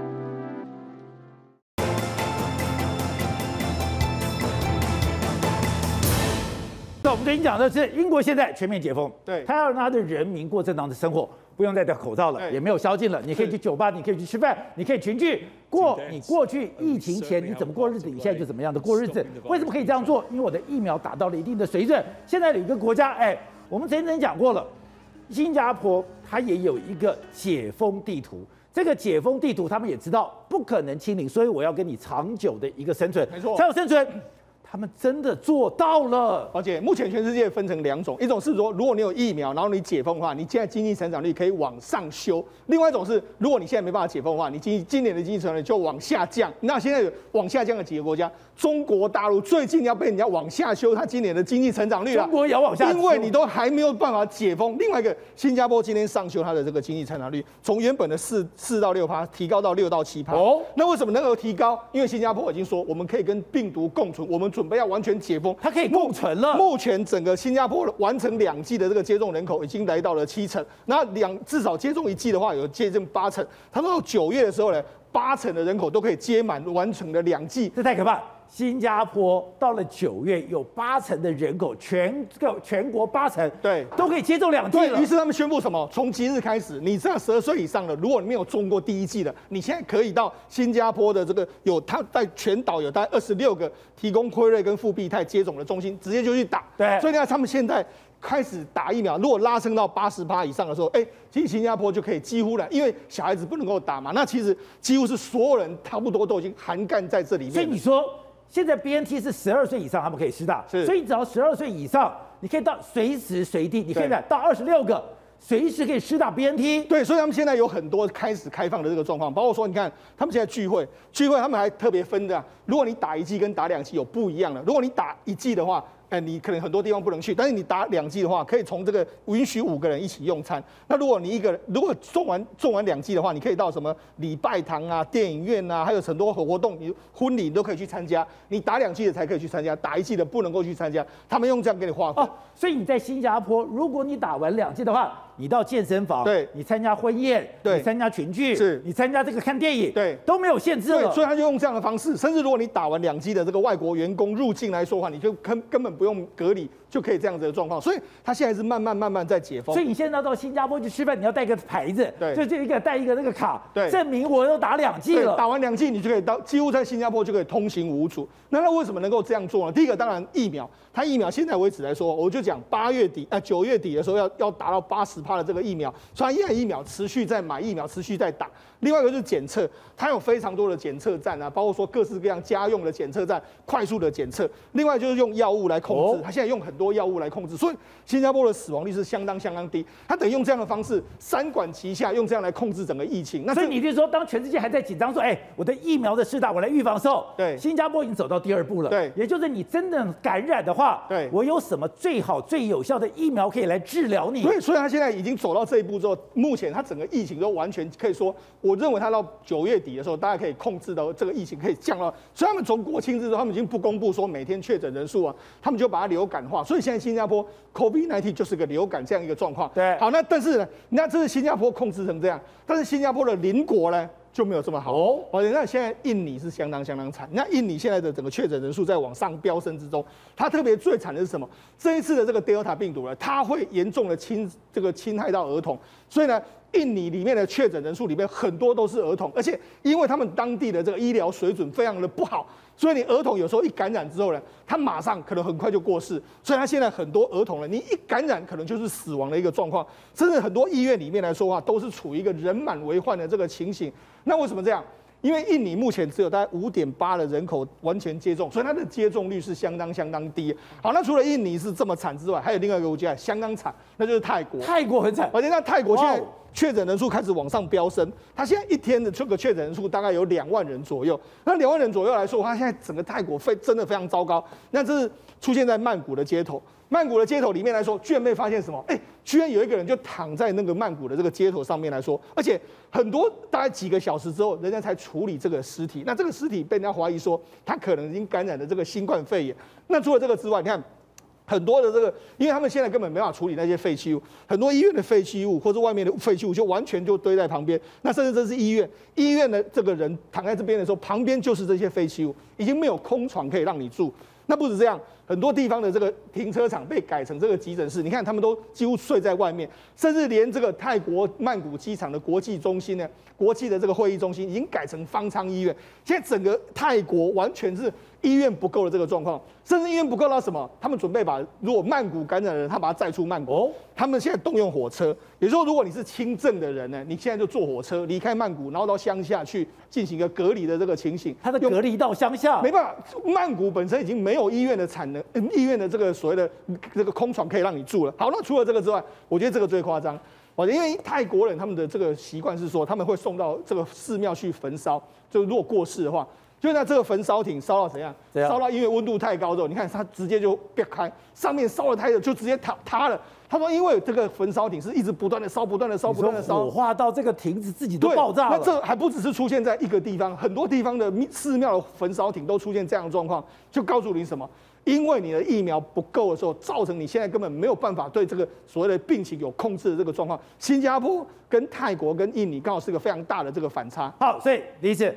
我们跟你讲的是，英国现在全面解封，对，他要让他的人民过正常的生活，不用再戴口罩了，也没有宵禁了，你可以去酒吧，你可以去吃饭，你可以群聚过你过去疫情前你怎么过日子，你现在就怎么样的过日子。为什么可以这样做？因为我的疫苗达到了一定的水准。现在有一个国家，哎，我们曾经讲过了，新加坡它也有一个解封地图，这个解封地图他们也知道不可能清零，所以我要跟你长久的一个生存，没错，才有生存。他们真的做到了，而且目前全世界分成两种，一种是说，如果你有疫苗，然后你解封的话，你现在经济成长率可以往上修；另外一种是，如果你现在没办法解封的话，你今今年的经济成长率就往下降。那现在有往下降的几个国家，中国大陆最近要被人家往下修，它今年的经济成长率了。中国也要往下，因为你都还没有办法解封。另外一个，新加坡今天上修它的这个经济成长率，从原本的四四到六趴，提高到六到七趴。哦，那为什么能够提高？因为新加坡已经说，我们可以跟病毒共存，我们准备要完全解封。它可以共存了。目前整个新加坡完成两剂的这个接种人口已经来到了七成，那两至少接种一剂的话有接近八成。他说到九月的时候呢，八成的人口都可以接满完成了两剂，这太可怕。新加坡到了九月，有八成的人口，全个全国八成，对，都可以接种两剂了。于是他们宣布什么？从即日开始，你这样十二岁以上的，如果你没有中过第一剂的，你现在可以到新加坡的这个有，他在全岛有大概二十六个提供辉瑞跟复必泰接种的中心，直接就去打。对，所以呢，他们现在开始打疫苗，如果拉升到八十八以上的时候，哎，其实新加坡就可以几乎了，因为小孩子不能够打嘛，那其实几乎是所有人差不多都已经涵盖在这里面。所以你说。现在 BNT 是十二岁以上他们可以施打，所以只要十二岁以上，你可以到随时随地，你可以到二十六个，随时可以施打 BNT。对，所以他们现在有很多开始开放的这个状况，包括说，你看他们现在聚会，聚会他们还特别分的，如果你打一剂跟打两剂有不一样的，如果你打一剂的话。哎，你可能很多地方不能去，但是你打两剂的话，可以从这个允许五个人一起用餐。那如果你一个人，如果送完做完两剂的话，你可以到什么礼拜堂啊、电影院啊，还有很多活动，你婚礼你都可以去参加。你打两剂的才可以去参加，打一剂的不能够去参加。他们用这样给你划分。哦，所以你在新加坡，如果你打完两剂的话，你到健身房，对，你参加婚宴，对，你参加群聚，是，你参加这个看电影，对，都没有限制了。对，所以他就用这样的方式，甚至如果你打完两剂的这个外国员工入境来说的话，你就根根本不用隔离，就可以这样子的状况。所以他现在是慢慢慢慢在解封。所以你现在到新加坡去吃饭，你要带个牌子，对，就就一个带一个那个卡，对，证明我都打两剂了。打完两剂你就可以到，几乎在新加坡就可以通行无阻。那他为什么能够这样做呢？第一个当然疫苗，他疫苗现在为止来说，我就讲八月底啊九月底的时候要要达到八十帕的这个疫苗。所以，疫苗持续在买疫苗，持续在打。另外一个就是检测，它有非常多的检测站啊，包括说各式各样家用的检测站，快速的检测。另外就是用药物来控制，它现在用很多药物来控制，所以新加坡的死亡率是相当相当低。它等于用这样的方式三管齐下，用这样来控制整个疫情。那所以你就是说，当全世界还在紧张说，哎，我的疫苗的施打，我来预防的时候，对，新加坡已经走到第二步了。对，也就是你真的感染的话，对，我有什么最好最有效的疫苗可以来治疗你？对，所以它现在已经走到这一步之后，目前它整个疫情都完全可以说，我认为他到。九月底的时候，大家可以控制到这个疫情可以降到，所以他们从国庆之后，他们已经不公布说每天确诊人数啊，他们就把它流感化。所以现在新加坡 COVID-19 就是个流感这样一个状况。对，好，那但是呢，那这是新加坡控制成这样，但是新加坡的邻国呢就没有这么好哦。那现在印尼是相当相当惨，那印尼现在的整个确诊人数在往上飙升之中，它特别最惨的是什么？这一次的这个 Delta 病毒呢，它会严重的侵这个侵害到儿童，所以呢。印尼里面的确诊人数里面很多都是儿童，而且因为他们当地的这个医疗水准非常的不好，所以你儿童有时候一感染之后呢，他马上可能很快就过世。所以他现在很多儿童呢，你一感染可能就是死亡的一个状况，甚至很多医院里面来说话都是处于一个人满为患的这个情形。那为什么这样？因为印尼目前只有大概五点八的人口完全接种，所以它的接种率是相当相当低。好，那除了印尼是这么惨之外，还有另外一个国家相当惨，那就是泰国。泰国很惨，而且那泰国现在确诊人数开始往上飙升，它现在一天的这个确诊人数大概有两万人左右。那两万人左右来说，他现在整个泰国非真的非常糟糕。那这是出现在曼谷的街头。曼谷的街头里面来说，居然被发现什么？哎，居然有一个人就躺在那个曼谷的这个街头上面来说，而且很多大概几个小时之后，人家才处理这个尸体。那这个尸体被人家怀疑说，他可能已经感染了这个新冠肺炎。那除了这个之外，你看很多的这个，因为他们现在根本没法处理那些废弃物，很多医院的废弃物或者外面的废弃物就完全就堆在旁边。那甚至这是医院，医院的这个人躺在这边的时候，旁边就是这些废弃物，已经没有空床可以让你住。那不止这样，很多地方的这个停车场被改成这个急诊室，你看他们都几乎睡在外面，甚至连这个泰国曼谷机场的国际中心呢，国际的这个会议中心已经改成方舱医院。现在整个泰国完全是医院不够的这个状况，甚至医院不够到什么？他们准备把如果曼谷感染的人，他把他载出曼谷。哦，他们现在动用火车，也就是说，如果你是轻症的人呢，你现在就坐火车离开曼谷，然后到乡下去进行一个隔离的这个情形。他的隔离到乡下，没办法，曼谷本身已经没有医院的产能，医院的这个所谓的这个空床可以让你住了。好，那除了这个之外，我觉得这个最夸张。哦，因为泰国人他们的这个习惯是说，他们会送到这个寺庙去焚烧，就如果过世的话，就在这个焚烧艇烧到怎样？烧到因为温度太高之后，你看它直接就裂开，上面烧了太热，就直接塌塌了。他说，因为这个焚烧艇是一直不断的烧，不断的烧，不断的烧，火化到这个亭子自己都爆炸了。那这还不只是出现在一个地方，很多地方的寺庙的焚烧艇都出现这样的状况，就告诉你什么？因为你的疫苗不够的时候，造成你现在根本没有办法对这个所谓的病情有控制的这个状况。新加坡跟泰国跟印尼刚好是个非常大的这个反差。好，所以李医师，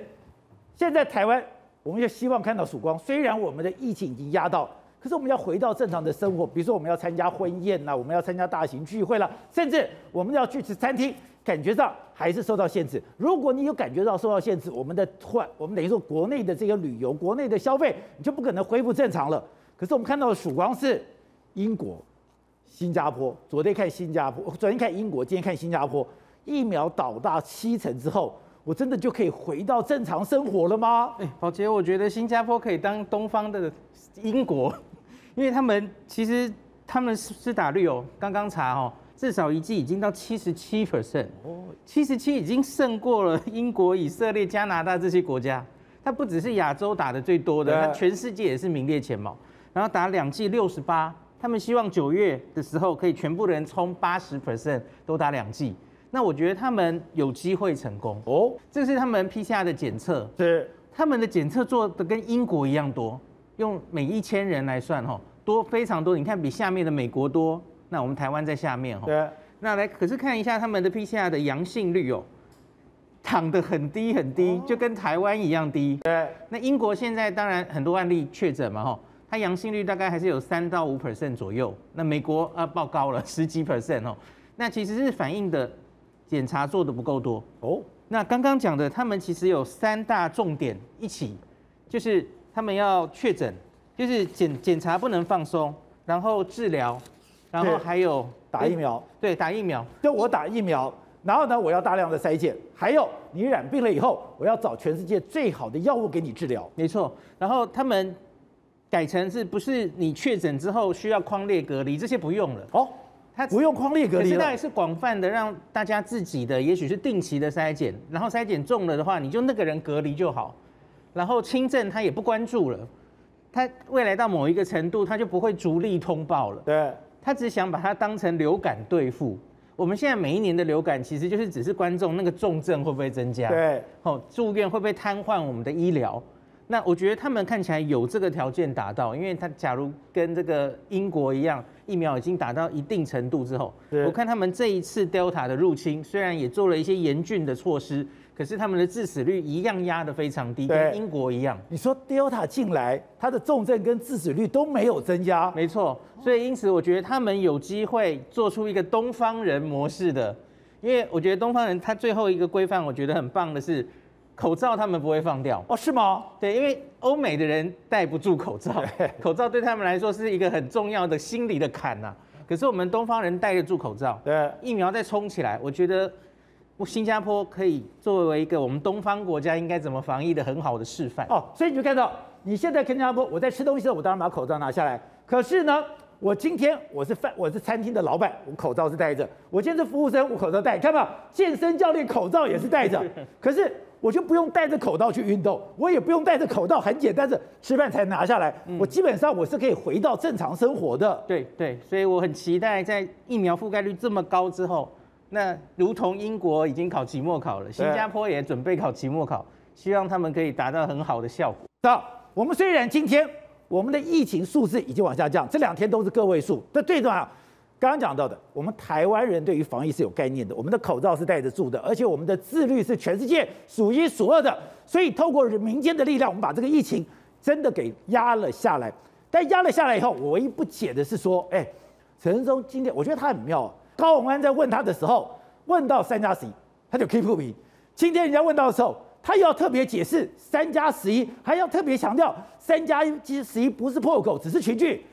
现在台湾我们就希望看到曙光。虽然我们的疫情已经压到，可是我们要回到正常的生活，比如说我们要参加婚宴呐，我们要参加大型聚会了，甚至我们要去吃餐厅，感觉上还是受到限制。如果你有感觉到受到限制，我们的换我们等于说国内的这个旅游、国内的消费，你就不可能恢复正常了。可是我们看到的曙光是英国、新加坡。昨天看新加坡，昨天看英国，今天看新加坡。疫苗倒大七成之后，我真的就可以回到正常生活了吗？哎，宝杰，我觉得新加坡可以当东方的英国，因为他们其实他们施打率哦，刚刚查哦，至少一剂已经到七十七 percent 哦，七十七已经胜过了英国、以色列、加拿大这些国家。它不只是亚洲打的最多的，它全世界也是名列前茅。然后打两剂六十八，他们希望九月的时候可以全部的人冲八十 percent 都打两剂。那我觉得他们有机会成功哦。这是他们 PCR 的检测，是他们的检测做的跟英国一样多，用每一千人来算哈，多非常多。你看比下面的美国多，那我们台湾在下面哈。对。那来可是看一下他们的 PCR 的阳性率哦，躺得很低很低，就跟台湾一样低。对。那英国现在当然很多案例确诊嘛哈。它阳性率大概还是有三到五 percent 左右，那美国啊报高了十几 percent 哦，那其实是反映的检查做的不够多哦。那刚刚讲的，他们其实有三大重点一起，就是他们要确诊，就是检检查不能放松，然后治疗，然后还有打疫苗，对，打疫苗，就我打疫苗，然后呢，我要大量的筛检，还有你染病了以后，我要找全世界最好的药物给你治疗，没错，然后他们。改成是不是你确诊之后需要框列隔离？这些不用了哦，他不用框列隔离。现在是广泛的让大家自己的，也许是定期的筛检，然后筛检中了的话，你就那个人隔离就好。然后轻症他也不关注了，他未来到某一个程度，他就不会逐例通报了。对，他只想把它当成流感对付。我们现在每一年的流感，其实就是只是观众那个重症会不会增加？对，哦，住院会不会瘫痪我们的医疗？那我觉得他们看起来有这个条件达到，因为他假如跟这个英国一样，疫苗已经打到一定程度之后，我看他们这一次 Delta 的入侵，虽然也做了一些严峻的措施，可是他们的致死率一样压得非常低，跟英国一样。你说 Delta 进来，它的重症跟致死率都没有增加，没错。所以因此我觉得他们有机会做出一个东方人模式的，因为我觉得东方人他最后一个规范，我觉得很棒的是。口罩他们不会放掉哦？是吗？对，因为欧美的人戴不住口罩，口罩对他们来说是一个很重要的心理的坎呐、啊。可是我们东方人戴得住口罩，对，疫苗再冲起来，我觉得新加坡可以作为一个我们东方国家应该怎么防疫的很好的示范。哦，所以你就看到，你现在跟新加坡，我在吃东西的时候，我当然把口罩拿下来。可是呢，我今天我是饭，我是餐厅的老板，我口罩是戴着；我今天是服务生，我口罩戴。看到健身教练口罩也是戴着。可是我就不用戴着口罩去运动，我也不用戴着口罩，很简单的吃饭才拿下来。我基本上我是可以回到正常生活的。对对，所以我很期待在疫苗覆盖率这么高之后。那如同英国已经考期末考了，新加坡也准备考期末考，希望他们可以达到很好的效果。到，我们虽然今天我们的疫情数字已经往下降，这两天都是个位数，但最重要，刚刚讲到的，我们台湾人对于防疫是有概念的，我们的口罩是戴得住的，而且我们的自律是全世界数一数二的，所以透过民间的力量，我们把这个疫情真的给压了下来。但压了下来以后，我唯一不解的是说，哎，陈时中今天我觉得他很妙。高虹安在问他的时候，问到三加十一，他就 keep 不平。今天人家问到的时候，他又要特别解释三加十一，还要特别强调三加十一不是破口，只是群聚。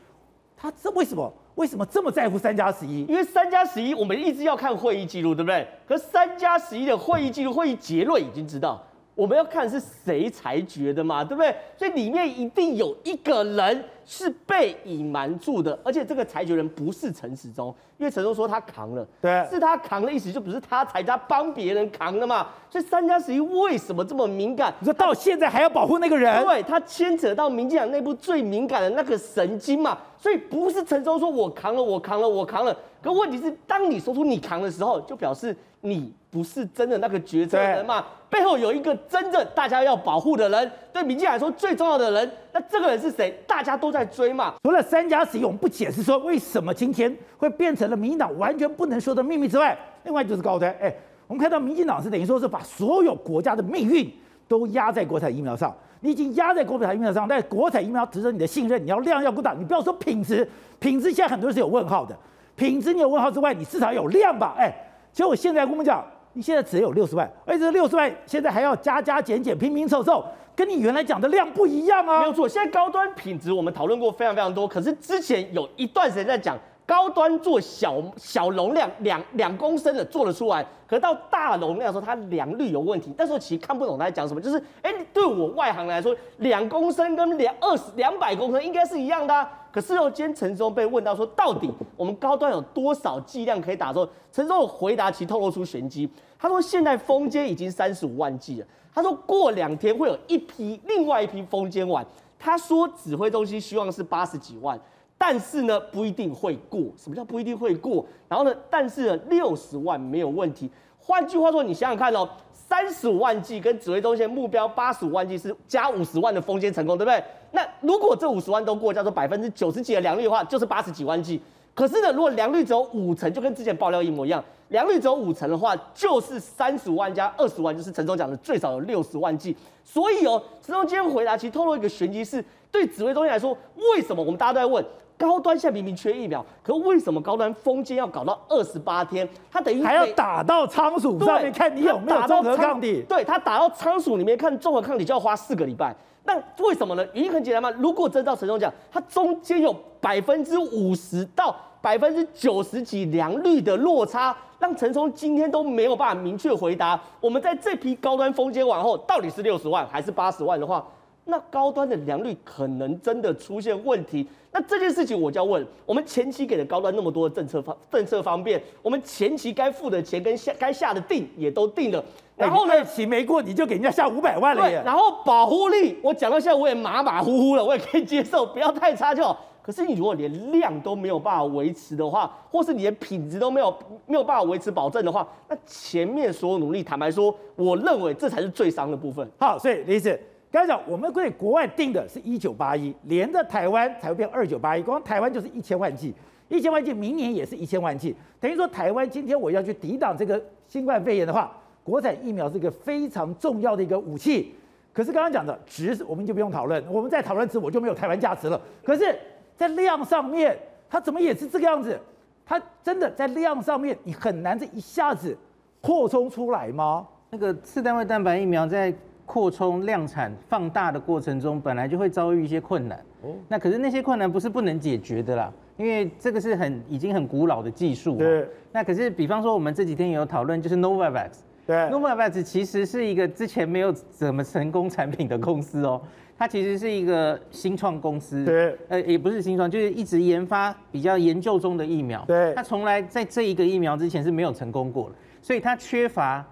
他这为什么？为什么这么在乎三加十一？因为三加十一，我们一直要看会议记录，对不对？可三加十一的会议记录、会议结论已经知道。我们要看是谁裁决的嘛，对不对？所以里面一定有一个人是被隐瞒住的，而且这个裁决人不是陈时中，因为陈时中说他扛了，对，是他扛的意思就不是他裁，他帮别人扛的嘛。所以三加十一为什么这么敏感？你说到现在还要保护那个人？对，他牵扯到民进党内部最敏感的那个神经嘛。所以不是陈时中说我扛了，我扛了，我扛了。可问题是，当你说出你扛的时候，就表示你。不是真的那个决策人嘛？背后有一个真正大家要保护的人，对民进党来说最重要的人。那这个人是谁？大家都在追嘛。除了三加十一，我们不解释说为什么今天会变成了民进党完全不能说的秘密之外，另外就是高端。哎，我们看到民进党是等于说是把所有国家的命运都压在国产疫苗上。你已经压在国产疫苗上，但国产疫苗值得你的信任，你要量要够大。你不要说品质，品质现在很多人是有问号的。品质你有问号之外，你至少有量吧？哎，结果现在跟我们讲。你现在只有六十万，而且这六十万现在还要加加减减、拼拼凑凑，跟你原来讲的量不一样啊！没有错，现在高端品质我们讨论过非常非常多，可是之前有一段时间在讲高端做小小容量两两公升的做得出来，可到大容量的时候它良率有问题，那时候其实看不懂他在讲什么，就是哎，对我外行来说，两公升跟两二十两百公升应该是一样的啊。可是哦，今天陈时中被问到说，到底我们高端有多少剂量可以打的时候，陈时中的回答其实透露出玄机。他说现在封街已经三十五万剂了。他说过两天会有一批另外一批封缄完。他说指挥中心希望是八十几万，但是呢不一定会过。什么叫不一定会过？然后呢，但是呢六十万没有问题。换句话说，你想想看哦。三十五万剂跟指挥中心目标八十五万剂是加五十万的封缄成功，对不对？那如果这五十万都过，叫做百分之九十几的良率的话，就是八十几万剂。可是呢，如果良率只有五成，就跟之前爆料一模一样，良率只有五成的话，就是三十五万加二十万，就是陈总讲的最少有六十万剂。所以哦，陈总今天回答其实透露一个玄机，是对指挥中心来说，为什么我们大家都在问？高端现在明明缺疫苗，可为什么高端封缄要搞到二十八天？他等于还要打到仓鼠上面看你有没有综合抗体。对，他打到仓鼠里面看综合抗体就要花四个礼拜。那为什么呢？原因很简单嘛。如果真照陈总讲，它中间有百分之五十到百分之九十几良率的落差，让陈总今天都没有办法明确回答。我们在这批高端封接完后，到底是六十万还是八十万的话？那高端的良率可能真的出现问题，那这件事情我就要问：我们前期给了高端那么多的政策方政策方便，我们前期该付的钱跟下该下的定也都定了，然后呢，期没过你就给人家下五百万了耶。然后保护力我讲到现在我也马马虎虎了，我也可以接受，不要太差就好。可是你如果连量都没有办法维持的话，或是你的品质都没有没有办法维持保证的话，那前面所有努力，坦白说，我认为这才是最伤的部分。好，所以李子。刚才讲，我们对国外定的是一九八一，连着台湾才会变二九八一，光台湾就是一千万剂，一千万剂，明年也是一千万剂，等于说台湾今天我要去抵挡这个新冠肺炎的话，国产疫苗是一个非常重要的一个武器。可是刚刚讲的值，我们就不用讨论，我们再讨论值，我就没有台湾价值了。可是，在量上面，它怎么也是这个样子？它真的在量上面，你很难这一下子扩充出来吗？那个次单位蛋白疫苗在。扩充量产放大的过程中，本来就会遭遇一些困难。哦，那可是那些困难不是不能解决的啦，因为这个是很已经很古老的技术。对。那可是，比方说我们这几天也有讨论，就是 Novavax，对，Novavax 其实是一个之前没有怎么成功产品的公司哦，它其实是一个新创公司，对，呃，也不是新创，就是一直研发比较研究中的疫苗，对，它从来在这一个疫苗之前是没有成功过的，所以它缺乏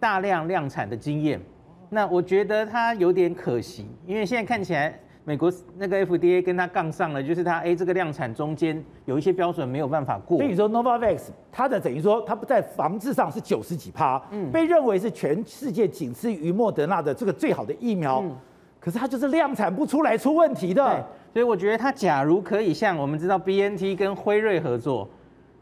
大量量产的经验。那我觉得它有点可惜，因为现在看起来。美国那个 FDA 跟它杠上了，就是它哎，这个量产中间有一些标准没有办法过。所以说 Novavax 它的等于说它不在防治上是九十几趴，嗯，被认为是全世界仅次于莫德纳的这个最好的疫苗，嗯，可是它就是量产不出来，出问题的。所以我觉得它假如可以像我们知道 BNT 跟辉瑞合作，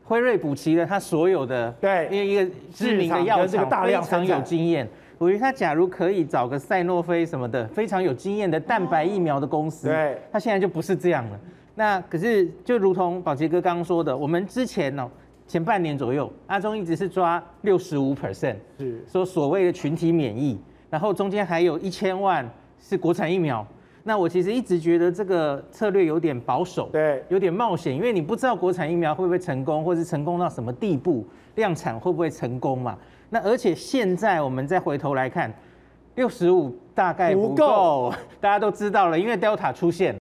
辉瑞补齐了它所有的，对，因为一个知名的药厂大量非常有经验。我觉得他假如可以找个赛诺菲什么的非常有经验的蛋白疫苗的公司，对，他现在就不是这样了。那可是就如同宝杰哥刚刚说的，我们之前呢，前半年左右，阿中一直是抓六十五 percent，是说所谓的群体免疫，然后中间还有一千万是国产疫苗。那我其实一直觉得这个策略有点保守，对，有点冒险，因为你不知道国产疫苗会不会成功，或是成功到什么地步，量产会不会成功嘛。那而且现在我们再回头来看，六十五大概不够，大家都知道了，因为 Delta 出现。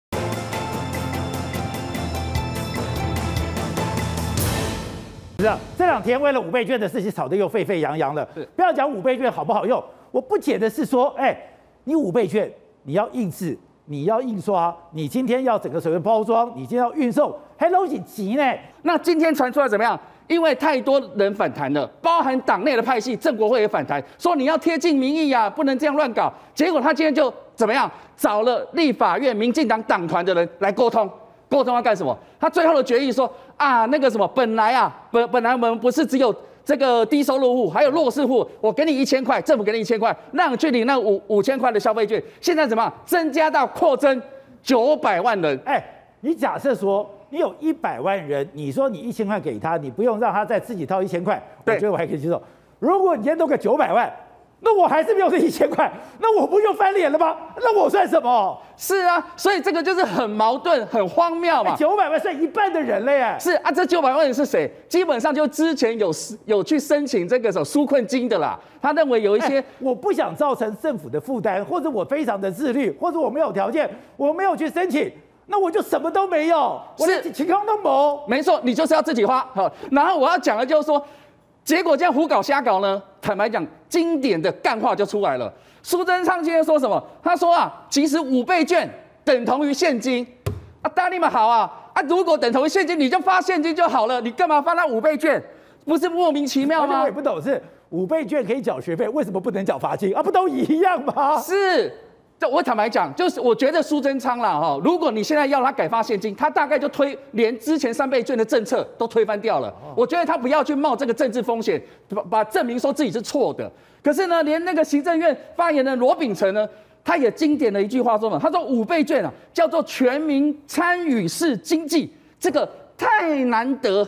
是啊，这两天为了五倍券的事情吵得又沸沸扬扬了。不要讲五倍券好不好用，我不解的是说，哎，你五倍券你要印制，你要印刷，你今天要整个所谓包装，你今天要运送，还东西急呢。那今天传出来怎么样？因为太多人反弹了，包含党内的派系，正国会也反弹，说你要贴近民意呀、不能这样乱搞。结果他今天就怎么样，找了立法院民进党党团的人来沟通，沟通要干什么？他最后的决议说啊，那个什么，本来啊，本本来我们不是只有这个低收入户，还有弱势户，我给你一千块，政府给你一千块，让你去领那五五千块的消费券，现在怎么样？增加到扩增九百万人？哎，你假设说。你有一百万人，你说你一千块给他，你不用让他再自己掏一千块，我觉得我还可以接受。如果你今天弄个九百万，那我还是没有这一千块，那我不就翻脸了吗？那我算什么？是啊，所以这个就是很矛盾、很荒谬嘛。九百万算一半的人了耶。是啊，这九百万人是谁？基本上就之前有有去申请这个什么纾困金的啦。他认为有一些，我不想造成政府的负担，或者我非常的自律，或者我没有条件，我没有去申请。那我就什么都没有，我连情况都没。没错，你就是要自己花。好，然后我要讲的就是说，结果这样胡搞瞎搞呢？坦白讲，经典的干话就出来了。苏贞昌今天说什么？他说啊，其实五倍券等同于现金啊，大你们好啊啊！如果等同于现金，你就发现金就好了，你干嘛发那五倍券？不是莫名其妙吗？我也不懂，是五倍券可以缴学费，为什么不能缴罚金啊？不都一样吗？是。我坦白讲，就是我觉得苏贞昌啦哈，如果你现在要他改发现金，他大概就推连之前三倍券的政策都推翻掉了。我觉得他不要去冒这个政治风险，把把证明说自己是错的。可是呢，连那个行政院发言人罗秉成呢，他也经典的一句话说嘛，他说五倍券啊叫做全民参与式经济，这个太难得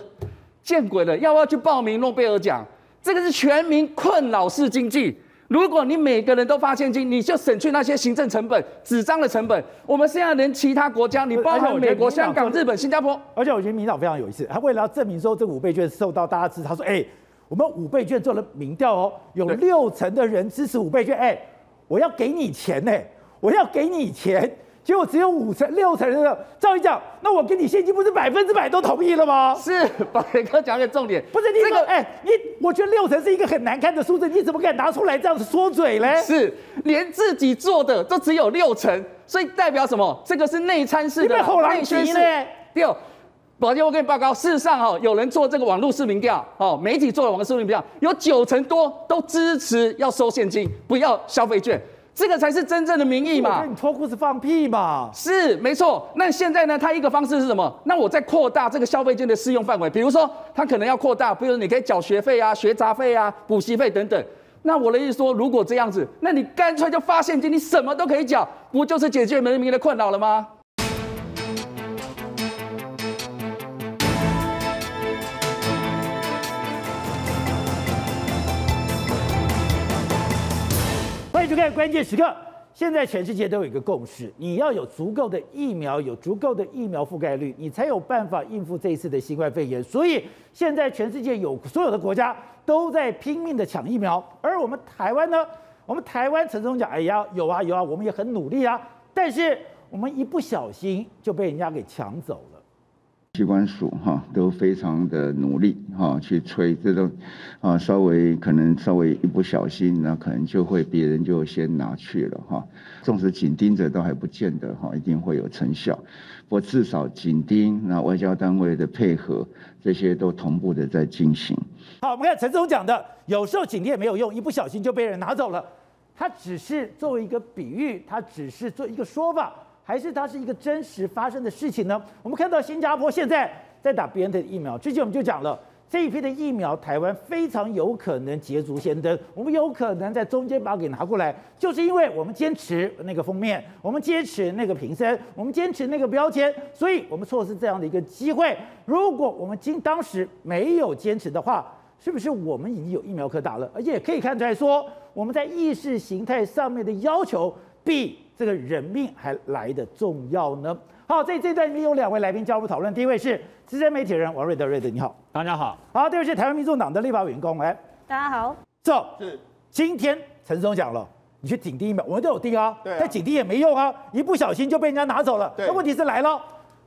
见鬼了，要不要去报名诺贝尔奖？这个是全民困扰式经济。如果你每个人都发现金，你就省去那些行政成本、纸张的成本。我们现在连其他国家，你包括美国、香港、日本、新加坡，而且我觉得民党非常有意思，他为了要证明说这五倍券受到大家支持，他说：“哎，我们五倍券做了民调哦，有六成的人支持五倍券，哎，我要给你钱呢，我要给你钱。”结果只有五成六成人的，照理讲，那我给你现金不是百分之百都同意了吗？是，宝杰哥讲的重点，不是你这个，哎、欸，你我觉得六成是一个很难看的数字，你怎么敢拿出来这样子说嘴嘞？是，连自己做的都只有六成，所以代表什么？这个是内参式的内宣式。第二，宝杰，我跟你报告，事实上哈，有人做这个网络市民调，哦，媒体做的网络市民调，有九成多都支持要收现金，不要消费券。这个才是真正的民意嘛！你脱裤子放屁嘛！是没错。那现在呢？他一个方式是什么？那我再扩大这个消费券的适用范围，比如说他可能要扩大，比如你可以缴学费啊、学杂费啊、补习费等等。那我的意思说，如果这样子，那你干脆就发现金，你什么都可以缴，不就是解决人民的困扰了吗？就看关键时刻。现在全世界都有一个共识，你要有足够的疫苗，有足够的疫苗覆盖率，你才有办法应付这一次的新冠肺炎。所以现在全世界有所有的国家都在拼命的抢疫苗，而我们台湾呢？我们台湾陈总讲，哎呀，有啊有啊，我们也很努力啊，但是我们一不小心就被人家给抢走了。机关署哈都非常的努力哈去催这种啊，稍微可能稍微一不小心，那可能就会别人就先拿去了哈。纵使紧盯着都还不见得哈一定会有成效，不过至少紧盯，那外交单位的配合这些都同步的在进行。好，我们看陈总讲的，有时候紧盯也没有用，一不小心就被人拿走了。他只是作为一个比喻，他只是做一个说法。还是它是一个真实发生的事情呢？我们看到新加坡现在在打 BNT 的疫苗，之前我们就讲了这一批的疫苗，台湾非常有可能捷足先登，我们有可能在中间把它给拿过来，就是因为我们坚持那个封面，我们坚持那个瓶身，我们坚持那个标签，所以我们错失这样的一个机会。如果我们今当时没有坚持的话，是不是我们已经有疫苗可打了？而且也可以看出来说，我们在意识形态上面的要求比。这个人命还来得重要呢。好，这这段有两位来宾加入讨论。第一位是资深媒体人王瑞德，瑞德你好，大家好。好，第二位是台湾民众党的立法委员龚哎，大家好。走，是今天陈松讲了，你去紧盯一秒，我们都有盯啊，啊，但紧盯也没用啊，一不小心就被人家拿走了。对，那问题是来了。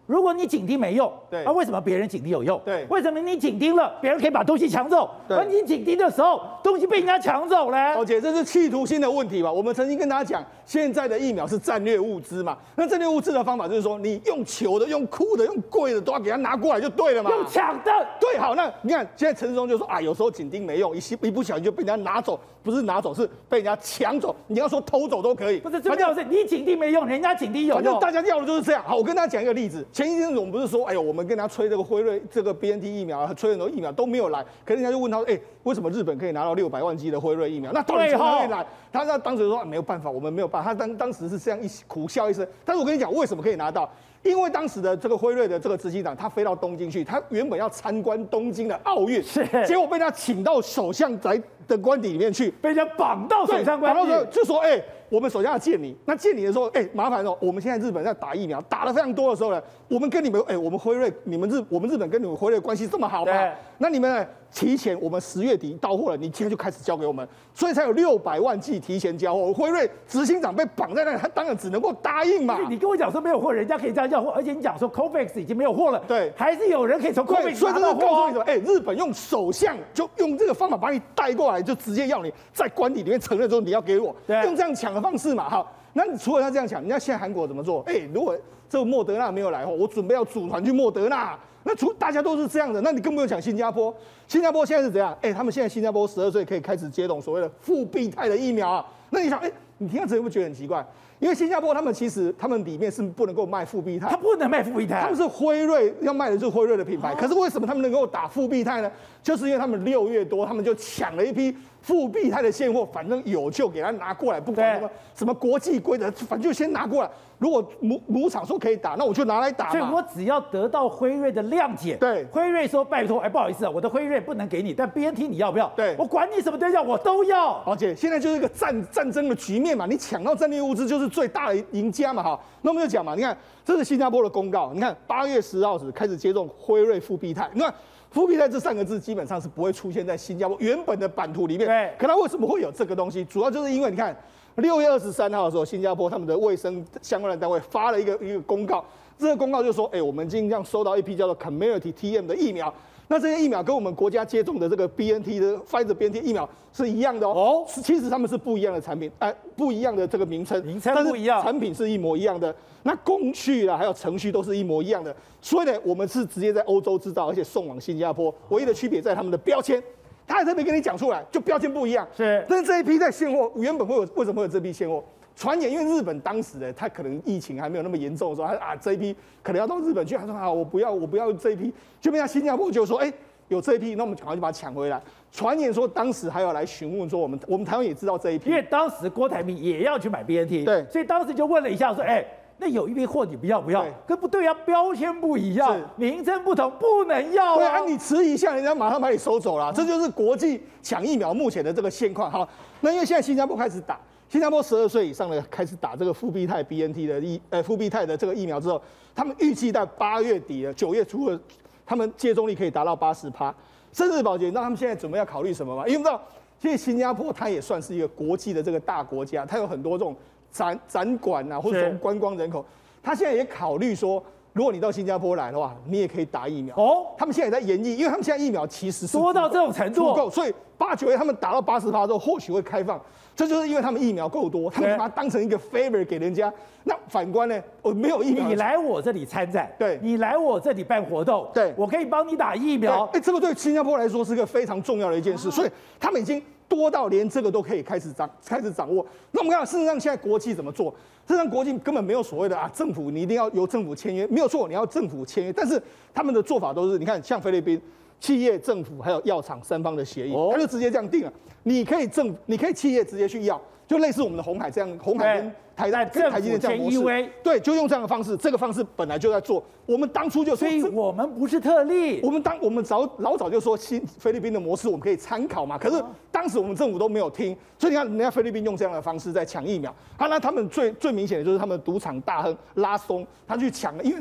如果你紧盯没用，对，那、啊、为什么别人紧盯有用？对，为什么你紧盯了，别人可以把东西抢走？对，而你紧盯的时候，东西被人家抢走了。而且这是企图心的问题吧？我们曾经跟大家讲，现在的疫苗是战略物资嘛？那战略物资的方法就是说，你用求的、用哭的、用贵的，都要给他拿过来就对了嘛？用抢的，对，好，那你看现在陈时中就说啊，有时候紧盯没用，一一不小心就被人家拿走，不是拿走，是被人家抢走。你要说偷走都可以，不是，重要是你警惕没用，人家警惕有用。反正大家要的就是这样。好，我跟大家讲一个例子，前一阵子我们不是说。哎呦，我们跟人家吹这个辉瑞这个 BNT 疫苗，吹很多疫苗都没有来，可是人家就问他说，哎，为什么日本可以拿到六百万剂的辉瑞疫苗？那到底从哪里来？他那当时说没有办法，我们没有办法。他当当时是这样一苦笑一声。但是我跟你讲，为什么可以拿到？因为当时的这个辉瑞的这个执行长，他飞到东京去，他原本要参观东京的奥运，是，结果被他请到首相宅的官邸里面去，被人家绑到首相官邸，就说哎。我们首先要见你，那见你的时候，哎，麻烦哦，我们现在日本在打疫苗，打了非常多的时候呢，我们跟你们，哎，我们辉瑞，你们日，我们日本跟你们辉瑞关系这么好吗？那你们呢？提前，我们十月底到货了，你今天就开始交给我们，所以才有六百万剂提前交货。辉瑞执行长被绑在那里，他当然只能够答应嘛。你跟我讲说没有货，人家可以这样要货，而且你讲说 COVAX 已经没有货了，对，还是有人可以从 COVAX 拿到货。所以这个告诉你什么？哎，日本用首相就用这个方法把你带过来，就直接要你在官邸里面承认说你要给我，用这样抢的方式嘛，哈。那你除了他这样讲，人家现在韩国怎么做？哎，如果这莫德纳没有来货，我准备要组团去莫德纳。那除大家都是这样的，那你更不用讲新加坡。新加坡现在是怎样？哎，他们现在新加坡十二岁可以开始接种所谓的复必泰的疫苗啊。那你想，哎，你听到这会不会觉得很奇怪？因为新加坡他们其实他们里面是不能够卖复必泰，他不能卖复必泰，他们是辉瑞要卖的就是辉瑞的品牌。可是为什么他们能够打复必泰呢？就是因为他们六月多，他们就抢了一批复必泰的现货，反正有就给他拿过来，不管什么什么国际规则，反正就先拿过来。如果母母厂说可以打，那我就拿来打。所以我只要得到辉瑞的谅解，对，辉瑞说拜托，哎，不好意思啊，我的辉瑞不能给你，但 BNT 你要不要？对，我管你什么都要，我都要。而且现在就是一个战战争的局面嘛，你抢到战略物资就是最大的赢家嘛，哈。那我们就讲嘛，你看这是新加坡的公告，你看八月十号时开始接种辉瑞复必泰，你看复必泰这三个字基本上是不会出现在新加坡原本的版图里面。对，可它为什么会有这个东西？主要就是因为你看。六月二十三号的时候，新加坡他们的卫生相关的单位发了一个一个公告，这个公告就说，哎，我们今天收到一批叫做 Comirnaty TM 的疫苗，那这些疫苗跟我们国家接种的这个 BNT 的 Pfizer BNT 疫苗是一样的哦。哦，其实他们是不一样的产品，哎，不一样的这个名称，名称不一样，产品是一模一样的，那工序啊还有程序都是一模一样的，所以呢，我们是直接在欧洲制造，而且送往新加坡，唯一的区别在他们的标签。他还特别跟你讲出来，就标签不一样。是，但是这一批在现货，原本会有为什么会有这批现货？传言因为日本当时呢，他可能疫情还没有那么严重的时候，他啊这一批可能要到日本去，他说啊我不要我不要这一批，就被他新加坡就说哎、欸、有这一批，那我们赶快就把它抢回来。传言说当时还要来询问说我们我们台湾也知道这一批，因为当时郭台铭也要去买 BNT，对，所以当时就问了一下说哎。欸那有一批货你不要不要？跟不对啊，标签不一样，名称不同，不能要啊。对啊，你迟疑一下，人家马上把你收走了。这就是国际抢疫苗目前的这个现况哈。那因为现在新加坡开始打，新加坡十二岁以上的开始打这个复必泰 BNT 的疫，呃，复必泰的这个疫苗之后，他们预计在八月底的九月初的，他们接种率可以达到八十趴。甚至保杰，那他们现在准备要考虑什么吗？因为知道，其实新加坡它也算是一个国际的这个大国家，它有很多这种展展馆啊，或者说观光人口，他现在也考虑说。如果你到新加坡来的话，你也可以打疫苗哦。他们现在也在研议，因为他们现在疫苗其实是多到这种程度，足够，所以八九月他们打到八十趴之后，或许会开放。这就是因为他们疫苗够多，他们把它当成一个 favor 给人家。那反观呢，我没有疫苗，你来我这里参战，对，你来我这里办活动，对，我可以帮你打疫苗。哎，这个对新加坡来说是个非常重要的一件事，所以他们已经。多到连这个都可以开始掌开始掌握。那我们看，事实上现在国际怎么做？事实上国际根本没有所谓的啊，政府你一定要由政府签约，没有错，你要政府签约。但是他们的做法都是，你看像菲律宾企业、政府还有药厂三方的协议，他就直接这样定了，你可以政，你可以企业直接去要。就类似我们的红海这样，红海跟台大跟台积电这样模式，对，就用这样的方式。这个方式本来就在做。我们当初就说，所以我们不是特例。我们当我们早老早就说，新菲律宾的模式我们可以参考嘛。可是当时我们政府都没有听，所以你看人家菲律宾用这样的方式在抢疫苗。啊，那他们最最明显的就是他们的赌场大亨拉松，他去抢，因为。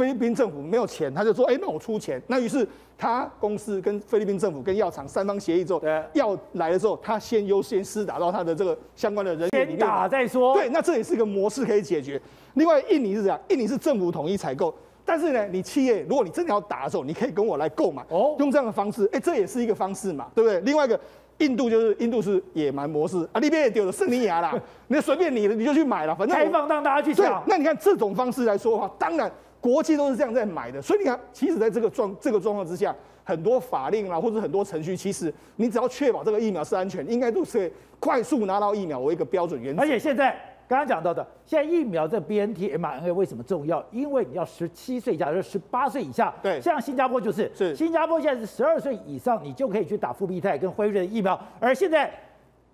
菲律宾政府没有钱，他就说：“哎，那我出钱。”那于是他公司跟菲律宾政府跟药厂三方协议之后，药来了之后，他先优先施打到他的这个相关的人员里面。先打再说。对，那这也是一个模式可以解决。另外，印尼是这样，印尼是政府统一采购，但是呢，你企业如果你真的要打的时候，你可以跟我来购买哦，用这样的方式，哎，这也是一个方式嘛，对不对？另外一个，印度就是印度是野蛮模式啊，那边也丢了圣尼亚啦，你随便你的你就去买了，反正开放让大家去抢。那你看这种方式来说的话，当然。国际都是这样在买的，所以你看，其实在这个状这个状况之下，很多法令啦，或者很多程序，其实你只要确保这个疫苗是安全，应该都是快速拿到疫苗为一个标准原则。而且现在刚刚讲到的，现在疫苗这 BNT mRNA 为什么重要？因为你要十七岁以下，就是十八岁以下。对，像新加坡就是，是新加坡现在是十二岁以上，你就可以去打复必泰跟辉瑞的疫苗。而现在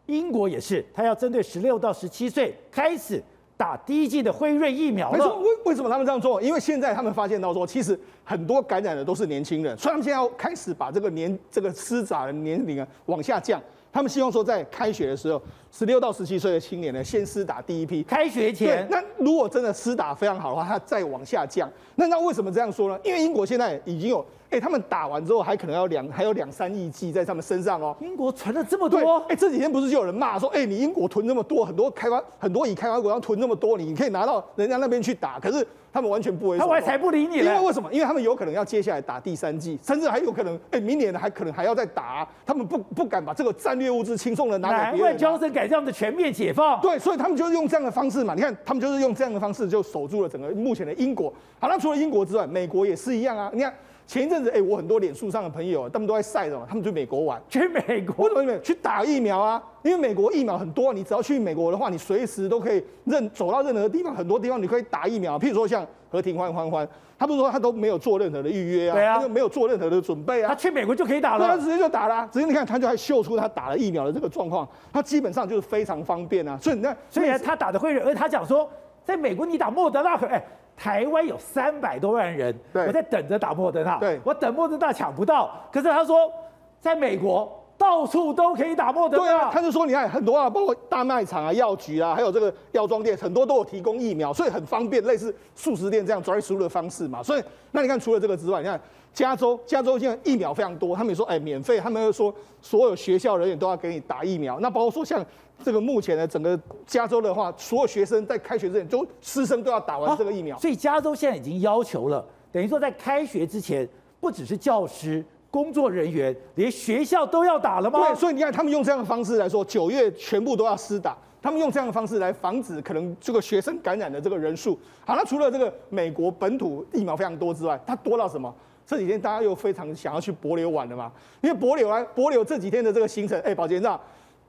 英国也是，它要针对十六到十七岁开始。打第一剂的辉瑞疫苗，没错。为为什么他们这样做？因为现在他们发现到说，其实很多感染的都是年轻人，所以他们现在要开始把这个年这个施打的年龄啊往下降。他们希望说，在开学的时候，十六到十七岁的青年呢，先施打第一批。开学前，那如果真的施打非常好的话，它再往下降。那那为什么这样说呢？因为英国现在已经有。哎，他们打完之后还可能要两，还有两三亿剂在他们身上哦。英国存了这么多，哎，这几天不是就有人骂说，哎，你英国囤这么多，很多开发很多已开发国要囤那么多，你可以拿到人家那边去打，可是他们完全不会，他们才不理你。因为为什么？因为他们有可能要接下来打第三剂，甚至还有可能，哎，明年还可能还要再打，他们不不敢把这个战略物资轻松的拿给别人。难怪 Johnson 改这样的全面解放。对，所以他们就是用这样的方式嘛。你看，他们就是用这样的方式就守住了整个目前的英国。好，那除了英国之外，美国也是一样啊。你看。前一阵子，哎、欸，我很多脸书上的朋友，他们都在晒的嘛，他们去美国玩，去美国，为什么？去打疫苗啊，因为美国疫苗很多，你只要去美国的话，你随时都可以任走到任何地方，很多地方你可以打疫苗。譬如说像何庭欢欢欢，他不是说他都没有做任何的预约啊，对啊，他就没有做任何的准备啊，他去美国就可以打了，他直接就打了，直接你看他就还秀出他打了疫苗的这个状况，他基本上就是非常方便啊。所以你看，所以他打的会，而他讲说，在美国你打莫德纳可哎。台湾有三百多万人，我在等着打莫德纳，对，我等莫德纳抢不到。可是他说，在美国到处都可以打莫德纳。对啊，他就说，你看很多啊，包括大卖场啊、药局啊，还有这个药妆店，很多都有提供疫苗，所以很方便，类似素食店这样 drive through 的方式嘛。所以，那你看除了这个之外，你看加州，加州现在疫苗非常多，他们也说，哎，免费，他们又说所有学校人员都要给你打疫苗。那包括说像。这个目前呢整个加州的话，所有学生在开学之前，都师生都要打完这个疫苗。所以加州现在已经要求了，等于说在开学之前，不只是教师、工作人员，连学校都要打了吗？对，所以你看他们用这样的方式来说，九月全部都要施打。他们用这样的方式来防止可能这个学生感染的这个人数。好，那除了这个美国本土疫苗非常多之外，它多到什么？这几天大家又非常想要去帛琉玩了嘛？因为帛琉啊，帛琉这几天的这个行程，哎，宝杰你知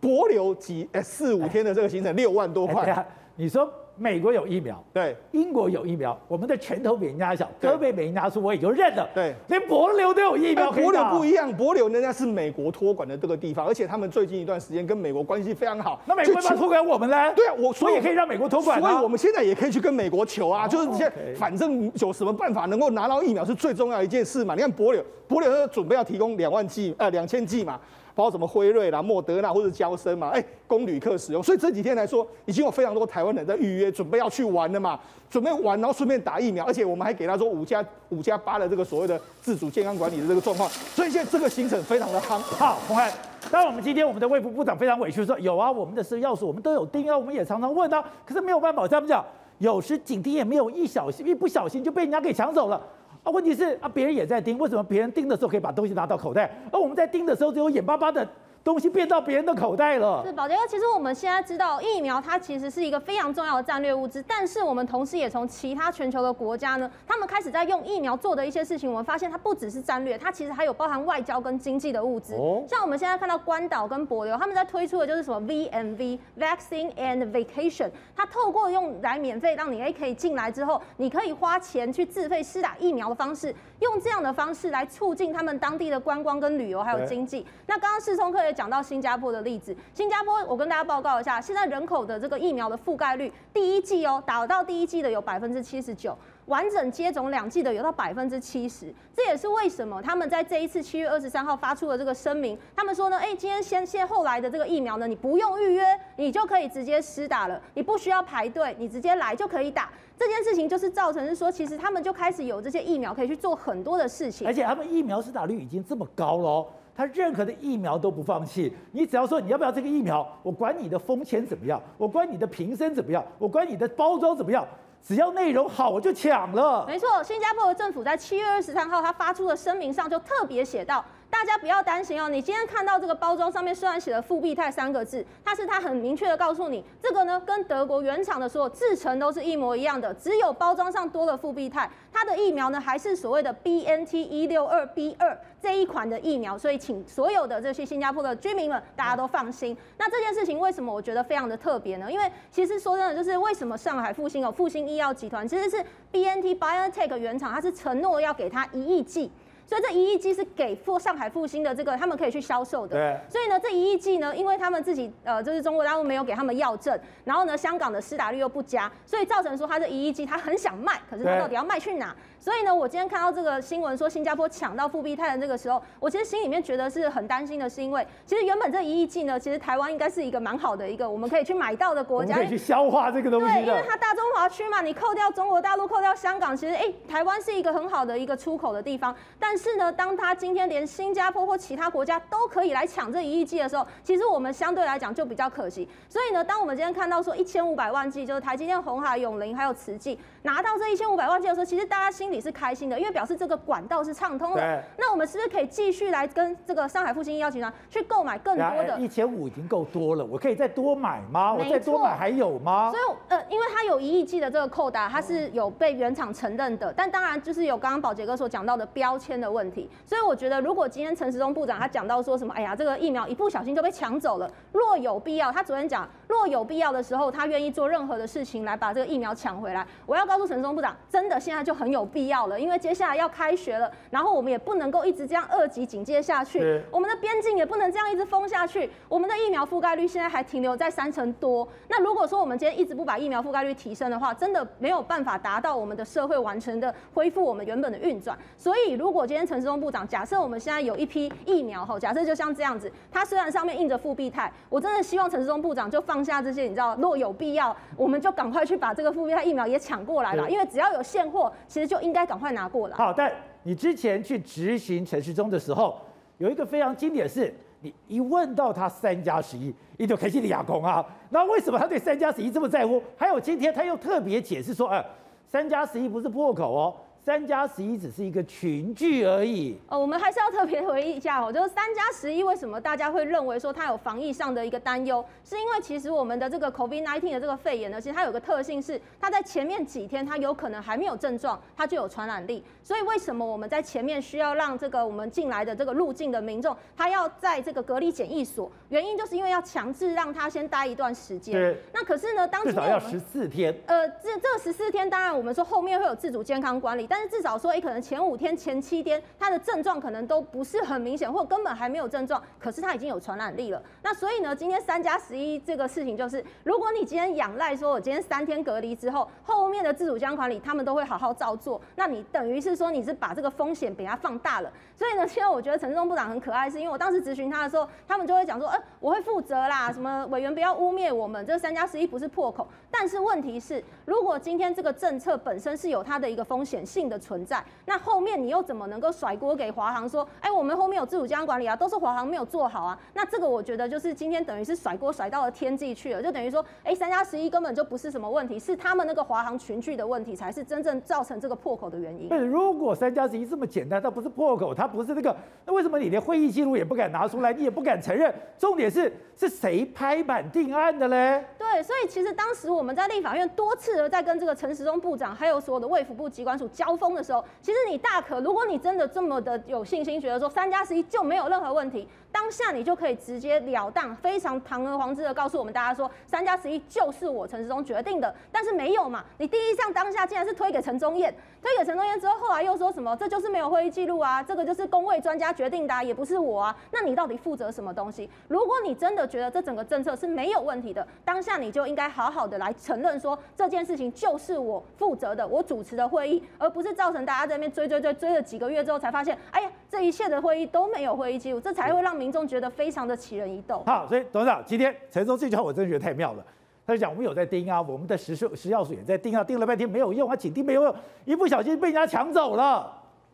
道？帛琉几诶四五天的这个行程六万多块，你说美国有疫苗，对，英国有疫苗，我们的拳头比人家小，胳膊比人家粗，我也就认了。对，连博流都有疫苗可以打。帛琉不一样，博流人家是美国托管的这个地方，而且他们最近一段时间跟美国关系非常好。那美国要托管我们呢？对啊，我所以也可以让美国托管，所以我们现在也可以去跟美国求啊，就是现在反正有什么办法能够拿到疫苗是最重要的一件事嘛。你看帛琉，帛琉准备要提供两万剂，呃两千剂嘛。包括什么辉瑞啦、莫德纳或者娇生嘛，哎，供旅客使用。所以这几天来说，已经有非常多台湾人在预约，准备要去玩了嘛，准备玩，然后顺便打疫苗，而且我们还给他说五加五加八的这个所谓的自主健康管理的这个状况。所以现在这个行程非常的夯。好，鸿涵，当然我们今天我们的卫福部长非常委屈说，有啊，我们的是钥匙我们都有盯啊，我们也常常问啊，可是没有办法，我这样讲，有时警惕也没有一小心，一不小心就被人家给抢走了。啊，问题是啊，别人也在盯，为什么别人盯的时候可以把东西拿到口袋，而我们在盯的时候只有眼巴巴的。东西变到别人的口袋了。是宝杰哥，其实我们现在知道疫苗它其实是一个非常重要的战略物资，但是我们同时也从其他全球的国家呢，他们开始在用疫苗做的一些事情，我们发现它不只是战略，它其实还有包含外交跟经济的物资。哦。像我们现在看到关岛跟帛琉，他们在推出的就是什么 VMV Vaccine and Vacation，它透过用来免费让你诶可以进来之后，你可以花钱去自费施打疫苗的方式，用这样的方式来促进他们当地的观光跟旅游还有经济。那刚刚世聪哥也讲到新加坡的例子，新加坡我跟大家报告一下，现在人口的这个疫苗的覆盖率，第一季哦打到第一季的有百分之七十九，完整接种两剂的有到百分之七十，这也是为什么他们在这一次七月二十三号发出的这个声明，他们说呢，哎，今天先先后来的这个疫苗呢，你不用预约，你就可以直接施打了，你不需要排队，你直接来就可以打。这件事情就是造成是说，其实他们就开始有这些疫苗可以去做很多的事情，而且他们疫苗施打率已经这么高了。他任何的疫苗都不放弃，你只要说你要不要这个疫苗，我管你的风险怎么样，我管你的瓶身怎么样，我管你的包装怎么样，只要内容好我就抢了。没错，新加坡的政府在七月二十三号他发出的声明上就特别写到。大家不要担心哦，你今天看到这个包装上面虽然写了复必泰三个字，但是它很明确的告诉你，这个呢跟德国原厂的所有制成都是一模一样的，只有包装上多了复必泰，它的疫苗呢还是所谓的 BNT 一六二 B 二这一款的疫苗，所以请所有的这些新加坡的居民们大家都放心。那这件事情为什么我觉得非常的特别呢？因为其实说真的，就是为什么上海复星有复星医药集团其实是 BNT BioNTech 原厂，它是承诺要给他一亿剂。所以这一亿剂是给复上海复兴的这个，他们可以去销售的。对。所以呢，这一亿剂呢，因为他们自己呃，就是中国大陆没有给他们药证，然后呢，香港的施打率又不佳，所以造成说他这一亿剂他很想卖，可是他到底要卖去哪？所以呢，我今天看到这个新闻说新加坡抢到复必泰的那个时候，我其实心里面觉得是很担心的，是因为其实原本这一亿剂呢，其实台湾应该是一个蛮好的一个我们可以去买到的国家，可以去消化这个东西。对，因为它大中华区嘛，你扣掉中国大陆，扣掉香港，其实哎、欸，台湾是一个很好的一个出口的地方。但是呢，当它今天连新加坡或其他国家都可以来抢这一亿剂的时候，其实我们相对来讲就比较可惜。所以呢，当我们今天看到说一千五百万剂，就是台积电、红海、永龄还有慈济拿到这一千五百万剂的时候，其实大家心里是开心的，因为表示这个管道是畅通的，那我们是不是可以继续来跟这个上海复兴医药集团去购买更多的？一千五已经够多了，我可以再多买吗？我再多买还有吗？所以呃，因为它有一亿剂的这个扣打，它是有被原厂承认的，但当然就是有刚刚宝杰哥所讲到的标签的问题。所以我觉得，如果今天陈时中部长他讲到说什么，哎呀，这个疫苗一不小心就被抢走了，若有必要，他昨天讲，若有必要的时候，他愿意做任何的事情来把这个疫苗抢回来。我要告诉陈时中部长，真的现在就很有必要了，因为接下来要开。学了，然后我们也不能够一直这样二级警戒下去，我们的边境也不能这样一直封下去。我们的疫苗覆盖率现在还停留在三成多。那如果说我们今天一直不把疫苗覆盖率提升的话，真的没有办法达到我们的社会完成的恢复我们原本的运转。所以，如果今天陈时中部长假设我们现在有一批疫苗哈，假设就像这样子，它虽然上面印着复必泰，我真的希望陈时中部长就放下这些，你知道，若有必要，我们就赶快去把这个复必泰疫苗也抢过来了，因为只要有现货，其实就应该赶快拿过来。好，但。你之前去执行陈时中的时候，有一个非常经典的是，你一问到他三加十一，你就开心的哑口啊。那为什么他对三加十一这么在乎？还有今天他又特别解释说，哎，三加十一不是破口哦。三加十一只是一个群聚而已。哦，我们还是要特别回忆一下哦，就是三加十一为什么大家会认为说它有防疫上的一个担忧？是因为其实我们的这个 COVID-19 的这个肺炎呢，其实它有个特性是，它在前面几天它有可能还没有症状，它就有传染力。所以为什么我们在前面需要让这个我们进来的这个入境的民众，他要在这个隔离检疫所？原因就是因为要强制让他先待一段时间。对。那可是呢，当至少要十四天。呃，这这十四天，当然我们说后面会有自主健康管理。但是至少说，哎，可能前五天、前七天，他的症状可能都不是很明显，或根本还没有症状，可是他已经有传染力了。那所以呢，今天三加十一这个事情就是，如果你今天仰赖说，我今天三天隔离之后，后面的自主健康管理他们都会好好照做，那你等于是说你是把这个风险给它放大了。所以呢，现在我觉得陈时中部长很可爱，是因为我当时咨询他的时候，他们就会讲说，呃，我会负责啦，什么委员不要污蔑我们，这三加十一不是破口。但是问题是，如果今天这个政策本身是有它的一个风险性的存在，那后面你又怎么能够甩锅给华航说，哎，我们后面有自主健康管理啊，都是华航没有做好啊？那这个我觉得就是今天等于是甩锅甩到了天际去了，就等于说，哎，三加十一根本就不是什么问题，是他们那个华航群聚的问题才是真正造成这个破口的原因。对，如果三加十一这么简单，它不是破口，它不是那个，那为什么你连会议记录也不敢拿出来，你也不敢承认？重点是是谁拍板定案的嘞？对，所以其实当时我们在立法院多次而在跟这个陈时中部长还有所有的卫福部机关署交锋的时候，其实你大可，如果你真的这么的有信心，觉得说三加十一就没有任何问题。当下你就可以直接了当、非常堂而皇之的告诉我们大家说，三加十一就是我陈时中决定的。但是没有嘛？你第一项当下竟然是推给陈宗彦，推给陈宗彦之后，后来又说什么？这就是没有会议记录啊，这个就是工卫专家决定的啊，也不是我啊。那你到底负责什么东西？如果你真的觉得这整个政策是没有问题的，当下你就应该好好的来承认说，这件事情就是我负责的，我主持的会议，而不是造成大家在那边追追追追了几个月之后才发现，哎呀，这一切的会议都没有会议记录，这才会让。民众觉得非常的奇人异动。好，所以董事长今天陈时中这句话我真的觉得太妙了。他就讲我们有在盯啊，我们的食食食药署也在盯啊，盯了半天没有用啊，紧盯没有用，一不小心被人家抢走了。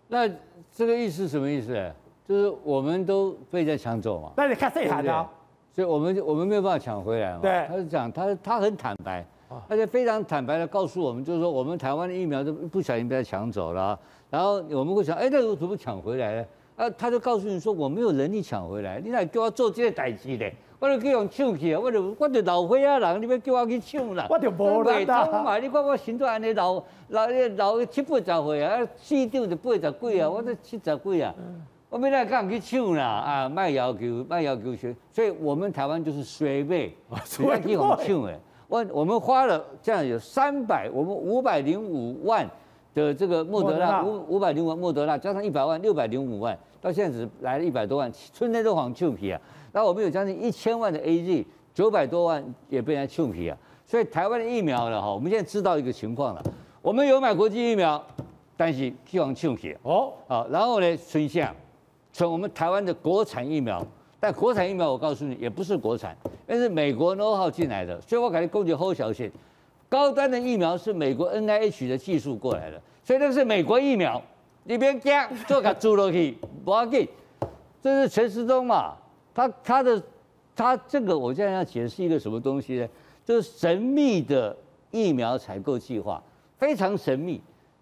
那这个意思什么意思？就是我们都被人家抢走嘛。那你看谁喊的？所以我们我们没有办法抢回来嘛。对，他是讲他他很坦白，而且非常坦白的告诉我们，就是说我们台湾的疫苗都不小心被他抢走了。然后我们会想，哎，那我怎么抢回来呢？啊，他就告诉你说，我没有能力抢回来，你来给我做这些代志嘞，我就去用抢去啊，我就我就老岁仔人，你要叫我去抢啦，我就无力啦。嘛，你看我身段安尼老老老七八十岁啊，市长就八十几啊，我都七十几啊，我没来敢去抢啦啊，卖要求卖要求学，所以我们台湾就是衰尾，不要去用抢诶。我我们花了这样有三百，我们五百零五万的这个莫德纳，五五百零五万莫德纳加上一百万，六百零五万。到现在只来了一百多万，春天都黄秋皮啊！然后我们有将近一千万的 AZ，九百多万也被人家臭皮啊！所以台湾的疫苗呢哈，我们现在知道一个情况了，我们有买国际疫苗，但是希望臭皮哦，好，然后呢，春夏，从我们台湾的国产疫苗，但国产疫苗我告诉你也不是国产，那是美国 know how 进来的，所以我感觉攻击后小线，高端的疫苗是美国 NIH 的技术过来的，所以那个是美国疫苗。你别惊，做个猪肉去，不要紧。这是陈时中嘛？他他的他这个，我现在要解释一个什么东西呢？就是神秘的疫苗采购计划，非常神秘。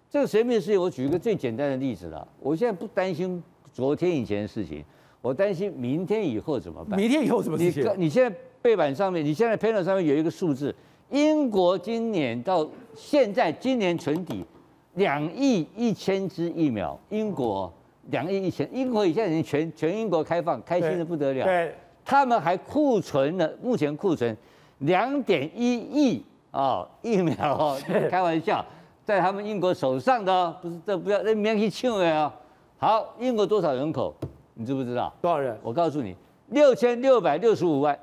这个神秘的事情，我举一个最简单的例子了。我现在不担心昨天以前的事情，我担心明天以后怎么办？明天以后怎么事情？你你现在背板上面，你现在 panel 上面有一个数字，英国今年到现在今年存底。两亿一千支疫苗，英国两亿一千，英国现在已经全全英国开放，开心的不得了。对，他们还库存了，目前库存两点一亿啊疫苗哦，开玩笑，在他们英国手上的，不是这不要那免去抢的啊。好，英国多少人口？你知不知道？多少人？我告诉你，六千六百六十五万。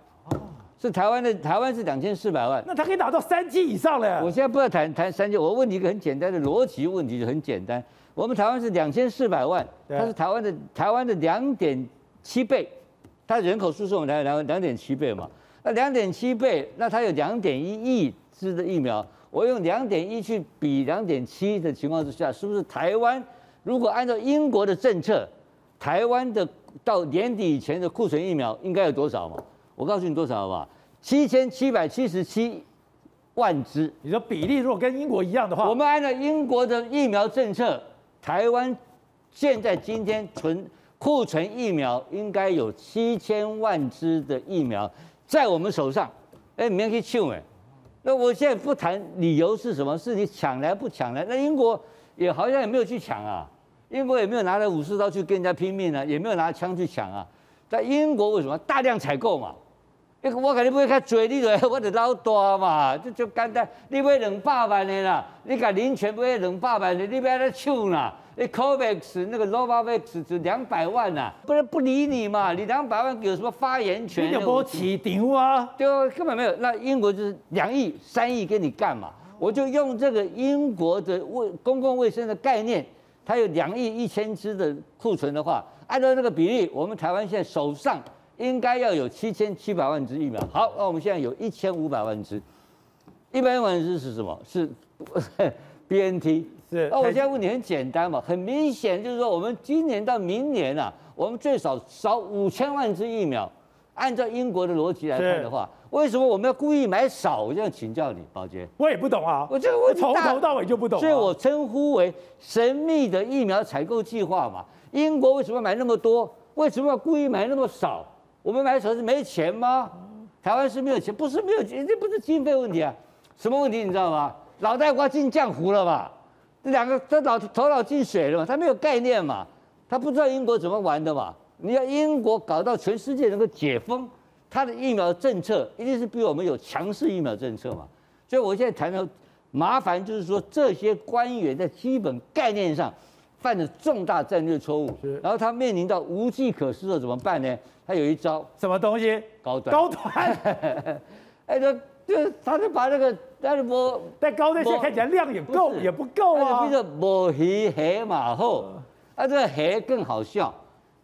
是台湾的，台湾是两千四百万，那他可以打到三剂以上了。我现在不要谈谈三剂，我问你一个很简单的逻辑问题，就很简单。我们台湾是两千四百万，它是台湾的台湾的两点七倍，它人口数是我们台湾两两点七倍嘛？那两点七倍，那它有两点一亿支的疫苗，我用两点一去比两点七的情况之下，是不是台湾如果按照英国的政策，台湾的到年底以前的库存疫苗应该有多少嘛？我告诉你多少好不好？七千七百七十七万支。你说比例如果跟英国一样的话，我们按照英国的疫苗政策，台湾现在今天存库存疫苗应该有七千万支的疫苗在我们手上。哎，你们可以抢哎。那我现在不谈理由是什么，是你抢来不抢来？那英国也好像也没有去抢啊，英国也没有拿着武士刀去跟人家拼命啊，也没有拿枪去抢啊。在英国为什么大量采购嘛？我跟你买较济，你的我得老大嘛，这就简单。你买两百万的啦，你甲林全买两百万的，你不要来抢啦。你 COVAX 那个 Novavax 就两百万呐，不然不理你嘛。你两百万有什么发言权？你有没起顶啊？就根本没有。那英国就是两亿、三亿给你干嘛？我就用这个英国的卫公共卫生的概念，它有两亿一千支的库存的话，按照这个比例，我们台湾现在手上。应该要有七千七百万支疫苗。好，那我们现在有一千五百万支。一百万支是什么？是 BNT。是。那我现在问你很简单嘛？很明显就是说，我们今年到明年啊，我们最少少五千万支疫苗。按照英国的逻辑来看的话，为什么我们要故意买少？我这样请教你，宝杰。我也不懂啊。我这个问题从头到尾就不懂。所以我称呼为神秘的疫苗采购计划嘛。英国为什么买那么多？为什么要故意买那么少？我们买少是没钱吗？台湾是没有钱，不是没有钱，这不是经费问题啊，什么问题你知道吗？脑袋瓜进浆糊了吧？这两个都脑头脑进水了嘛？他没有概念嘛？他不知道英国怎么玩的嘛？你要英国搞到全世界能够解封，他的疫苗政策一定是比我们有强势疫苗政策嘛？所以我现在谈到麻烦就是说，这些官员在基本概念上犯了重大战略错误，然后他面临到无计可施了，怎么办呢？他有一招，什么东西？高端。高端。哎，就就是他就把那个，但是我但高那些看起来量也够，也不够啊。比如说无鱼虾马后，啊，这个虾更好笑。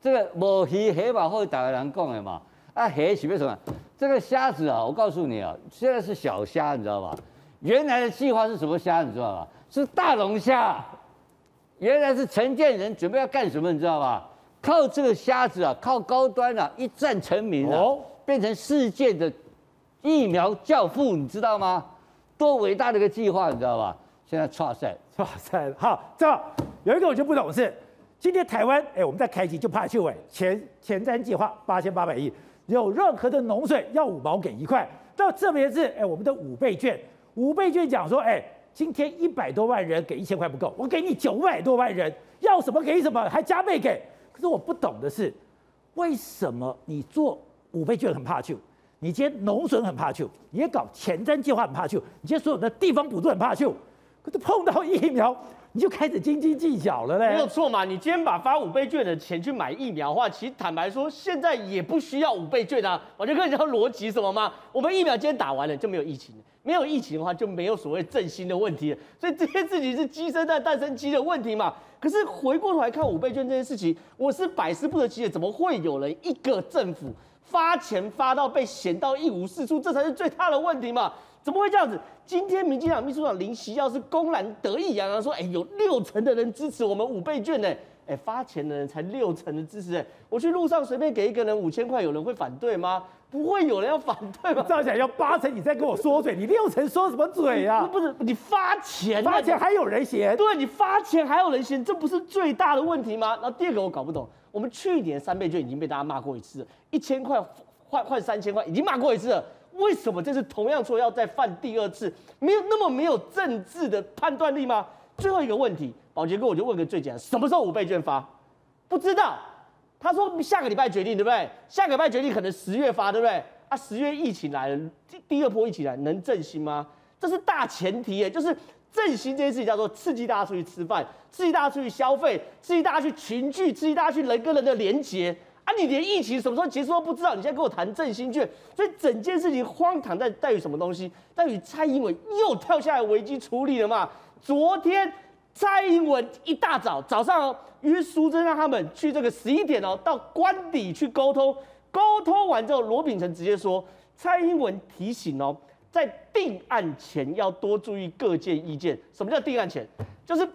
这个无鱼虾马后，大概人讲的嘛。啊，虾是为什么？这个虾子啊，我告诉你啊，现在是小虾，你知道吧？原来的计划是什么虾？你知道吧？是大龙虾。原来是陈建仁准备要干什么？你知道吧？靠这个虾子啊，靠高端啊，一战成名啊，变成世界的疫苗教父，你知道吗？多伟大的一个计划，你知道吧？现在剉赛，剉赛。好，这样有一个我就不懂是。今天台湾，哎，我们在开机就怕就位前前瞻计划八千八百亿，有任何的农水要五毛给一块，到这边是哎，我们的五倍券，五倍券讲说，哎，今天一百多万人给一千块不够，我给你九百多万人，要什么给什么，还加倍给。可是我不懂的是，为什么你做五倍券很怕救？你今天农损很怕救，你也搞前瞻计划很怕救，你今天所有的地方补助很怕救，可是碰到疫苗你就开始斤斤计较了嘞？没有错嘛？你今天把发五倍券的钱去买疫苗的话，其实坦白说，现在也不需要五倍券啊。我就跟你讲逻辑什么吗？我们疫苗今天打完了就没有疫情了，没有疫情的话就没有所谓振兴的问题了。所以这些事情是鸡生蛋，蛋生鸡的问题嘛。可是回过头来看五倍券这件事情，我是百思不得其解，怎么会有人一个政府发钱发到被嫌到一无是处，这才是最大的问题嘛？怎么会这样子？今天民进党秘书长林夕耀是公然得意洋洋说，哎，有六成的人支持我们五倍券呢，哎，发钱的人才六成的支持，哎，我去路上随便给一个人五千块，有人会反对吗？不会有人要反对吧？照讲要八成，你在跟我说嘴，你六成说什么嘴呀、啊？不是你发钱，发钱还有人嫌？对，你发钱还有人嫌，这不是最大的问题吗？然后第二个我搞不懂，我们去年三倍券已经被大家骂过一次，一千块换换三千块已经骂过一次了，为什么这次同样说要再犯第二次？没有那么没有政治的判断力吗？最后一个问题，宝杰哥我就问个最简单，什么时候五倍券发？不知道。他说下个礼拜决定，对不对？下个礼拜决定可能十月发，对不对？啊，十月疫情来了，第第二波疫情来，能振兴吗？这是大前提耶，就是振兴这件事情叫做刺激大家出去吃饭，刺激大家出去消费，刺激大家去群聚，刺激大家去人跟人的连结。啊，你连疫情什么时候结束都不知道，你现在跟我谈振兴券，所以整件事情荒唐在在于什么东西？在于蔡英文又跳下来危机处理了嘛？昨天。蔡英文一大早早上哦约苏贞让他们去这个十一点哦，到官邸去沟通。沟通完之后，罗秉成直接说，蔡英文提醒哦，在定案前要多注意各界意见。什么叫定案前？就是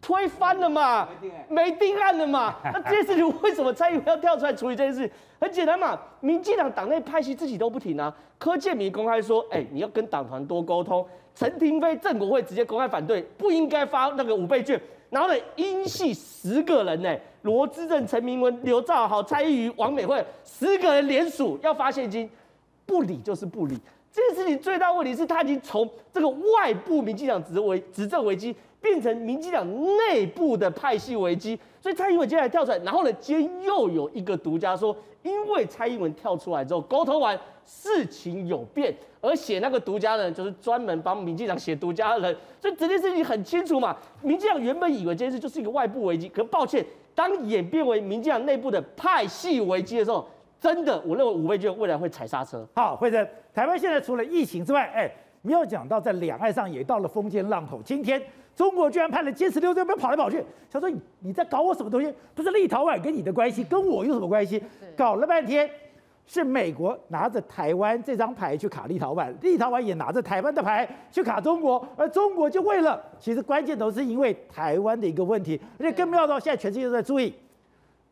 推翻了嘛，没定案了嘛。那这件事情为什么蔡英文要跳出来处理这件事？很简单嘛，民进党党内派系自己都不停啊。柯建铭公开说，哎，你要跟党团多沟通。陈亭妃、郑国会直接公开反对，不应该发那个五倍券。然后呢，英系十个人呢，罗志正、陈明文、刘兆豪、蔡依瑜、王美惠，十个人联署要发现金，不理就是不理。这件事情最大问题是他已经从这个外部民进党执为执政危机，变成民进党内部的派系危机。所以蔡英文接下来跳出来，然后呢，今天又有一个独家说，因为蔡英文跳出来之后，沟通完事情有变，而写那个独家人就是专门帮民进党写独家的人，所以这件事情很清楚嘛。民进党原本以为这件事就是一个外部危机，可抱歉，当演变为民进党内部的派系危机的时候，真的，我认为五倍券未来会踩刹车。好，惠珍，台湾现在除了疫情之外，哎，没有讲到在两岸上也到了风尖浪头。今天中国居然派了歼十六这边跑来跑去，想说你你在搞我什么东西？不是立陶宛跟你的关系，跟我有什么关系？搞了半天。是美国拿着台湾这张牌去卡立陶宛，立陶宛也拿着台湾的牌去卡中国，而中国就为了，其实关键都是因为台湾的一个问题，而且更妙到现在全世界都在注意，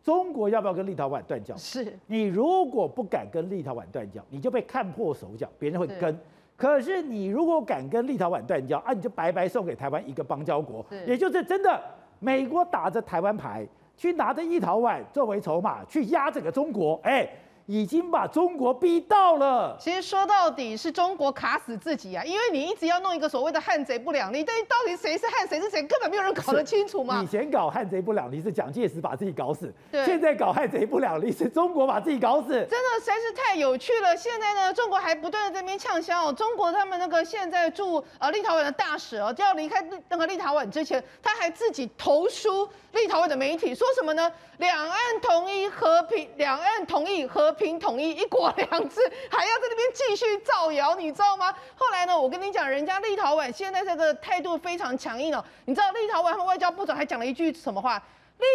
中国要不要跟立陶宛断交？是你如果不敢跟立陶宛断交，你就被看破手脚，别人会跟；可是你如果敢跟立陶宛断交，啊，你就白白送给台湾一个邦交国，也就是真的美国打着台湾牌去拿着立陶宛作为筹码去压整个中国，哎。已经把中国逼到了。其实说到底是中国卡死自己啊，因为你一直要弄一个所谓的汉贼不两立，但到底谁是汉谁是谁，根本没有人搞得清楚嘛。以前搞汉贼不两立是蒋介石把自己搞死，对，现在搞汉贼不两立是中国把自己搞死，真的实在是太有趣了。现在呢，中国还不断的在那边呛声哦，中国他们那个现在驻呃立陶宛的大使哦，就要离开那个立陶宛之前，他还自己投书立陶宛的媒体，说什么呢？两岸统一和平，两岸同意和平。平统一一国两制，还要在那边继续造谣，你知道吗？后来呢，我跟你讲，人家立陶宛现在这个态度非常强硬哦。你知道立陶宛和外交部长还讲了一句什么话？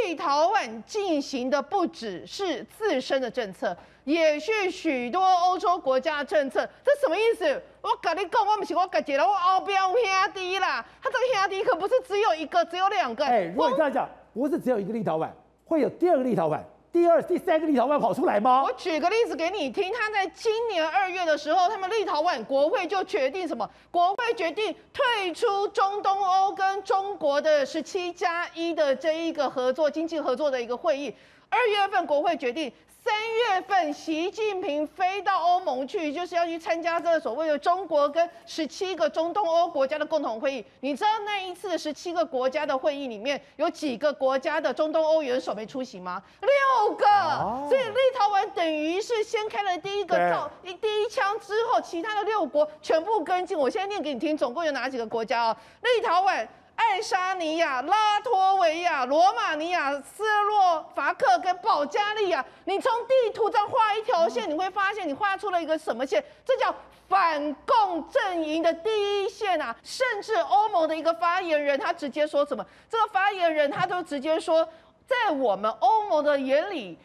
立陶宛进行的不只是自身的政策，也是许多欧洲国家的政策。这什么意思？我跟你讲，我不是我自己了，我后边兄弟啦。他这个兄弟可不是只有一个，只有两个。哎，如果你这样讲，不是只有一个立陶宛，会有第二个立陶宛。第二、第三个立陶宛跑出来吗？我举个例子给你听，他在今年二月的时候，他们立陶宛国会就决定什么？国会决定退出中东欧跟中国的十七加一的这一个合作经济合作的一个会议。二月份国会决定。三月份，习近平飞到欧盟去，就是要去参加这个所谓的中国跟十七个中东欧国家的共同会议。你知道那一次的十七个国家的会议里面有几个国家的中东欧元首没出席吗？六个。所以立陶宛等于是先开了第一个造一第一枪之后，其他的六国全部跟进。我现在念给你听，总共有哪几个国家啊？立陶宛。爱沙尼亚、拉脱维亚、罗马尼亚、斯洛伐克跟保加利亚，你从地图上画一条线，你会发现你画出了一个什么线？这叫反共阵营的第一线啊！甚至欧盟的一个发言人，他直接说什么？这个发言人他就直接说，在我们欧盟的眼里，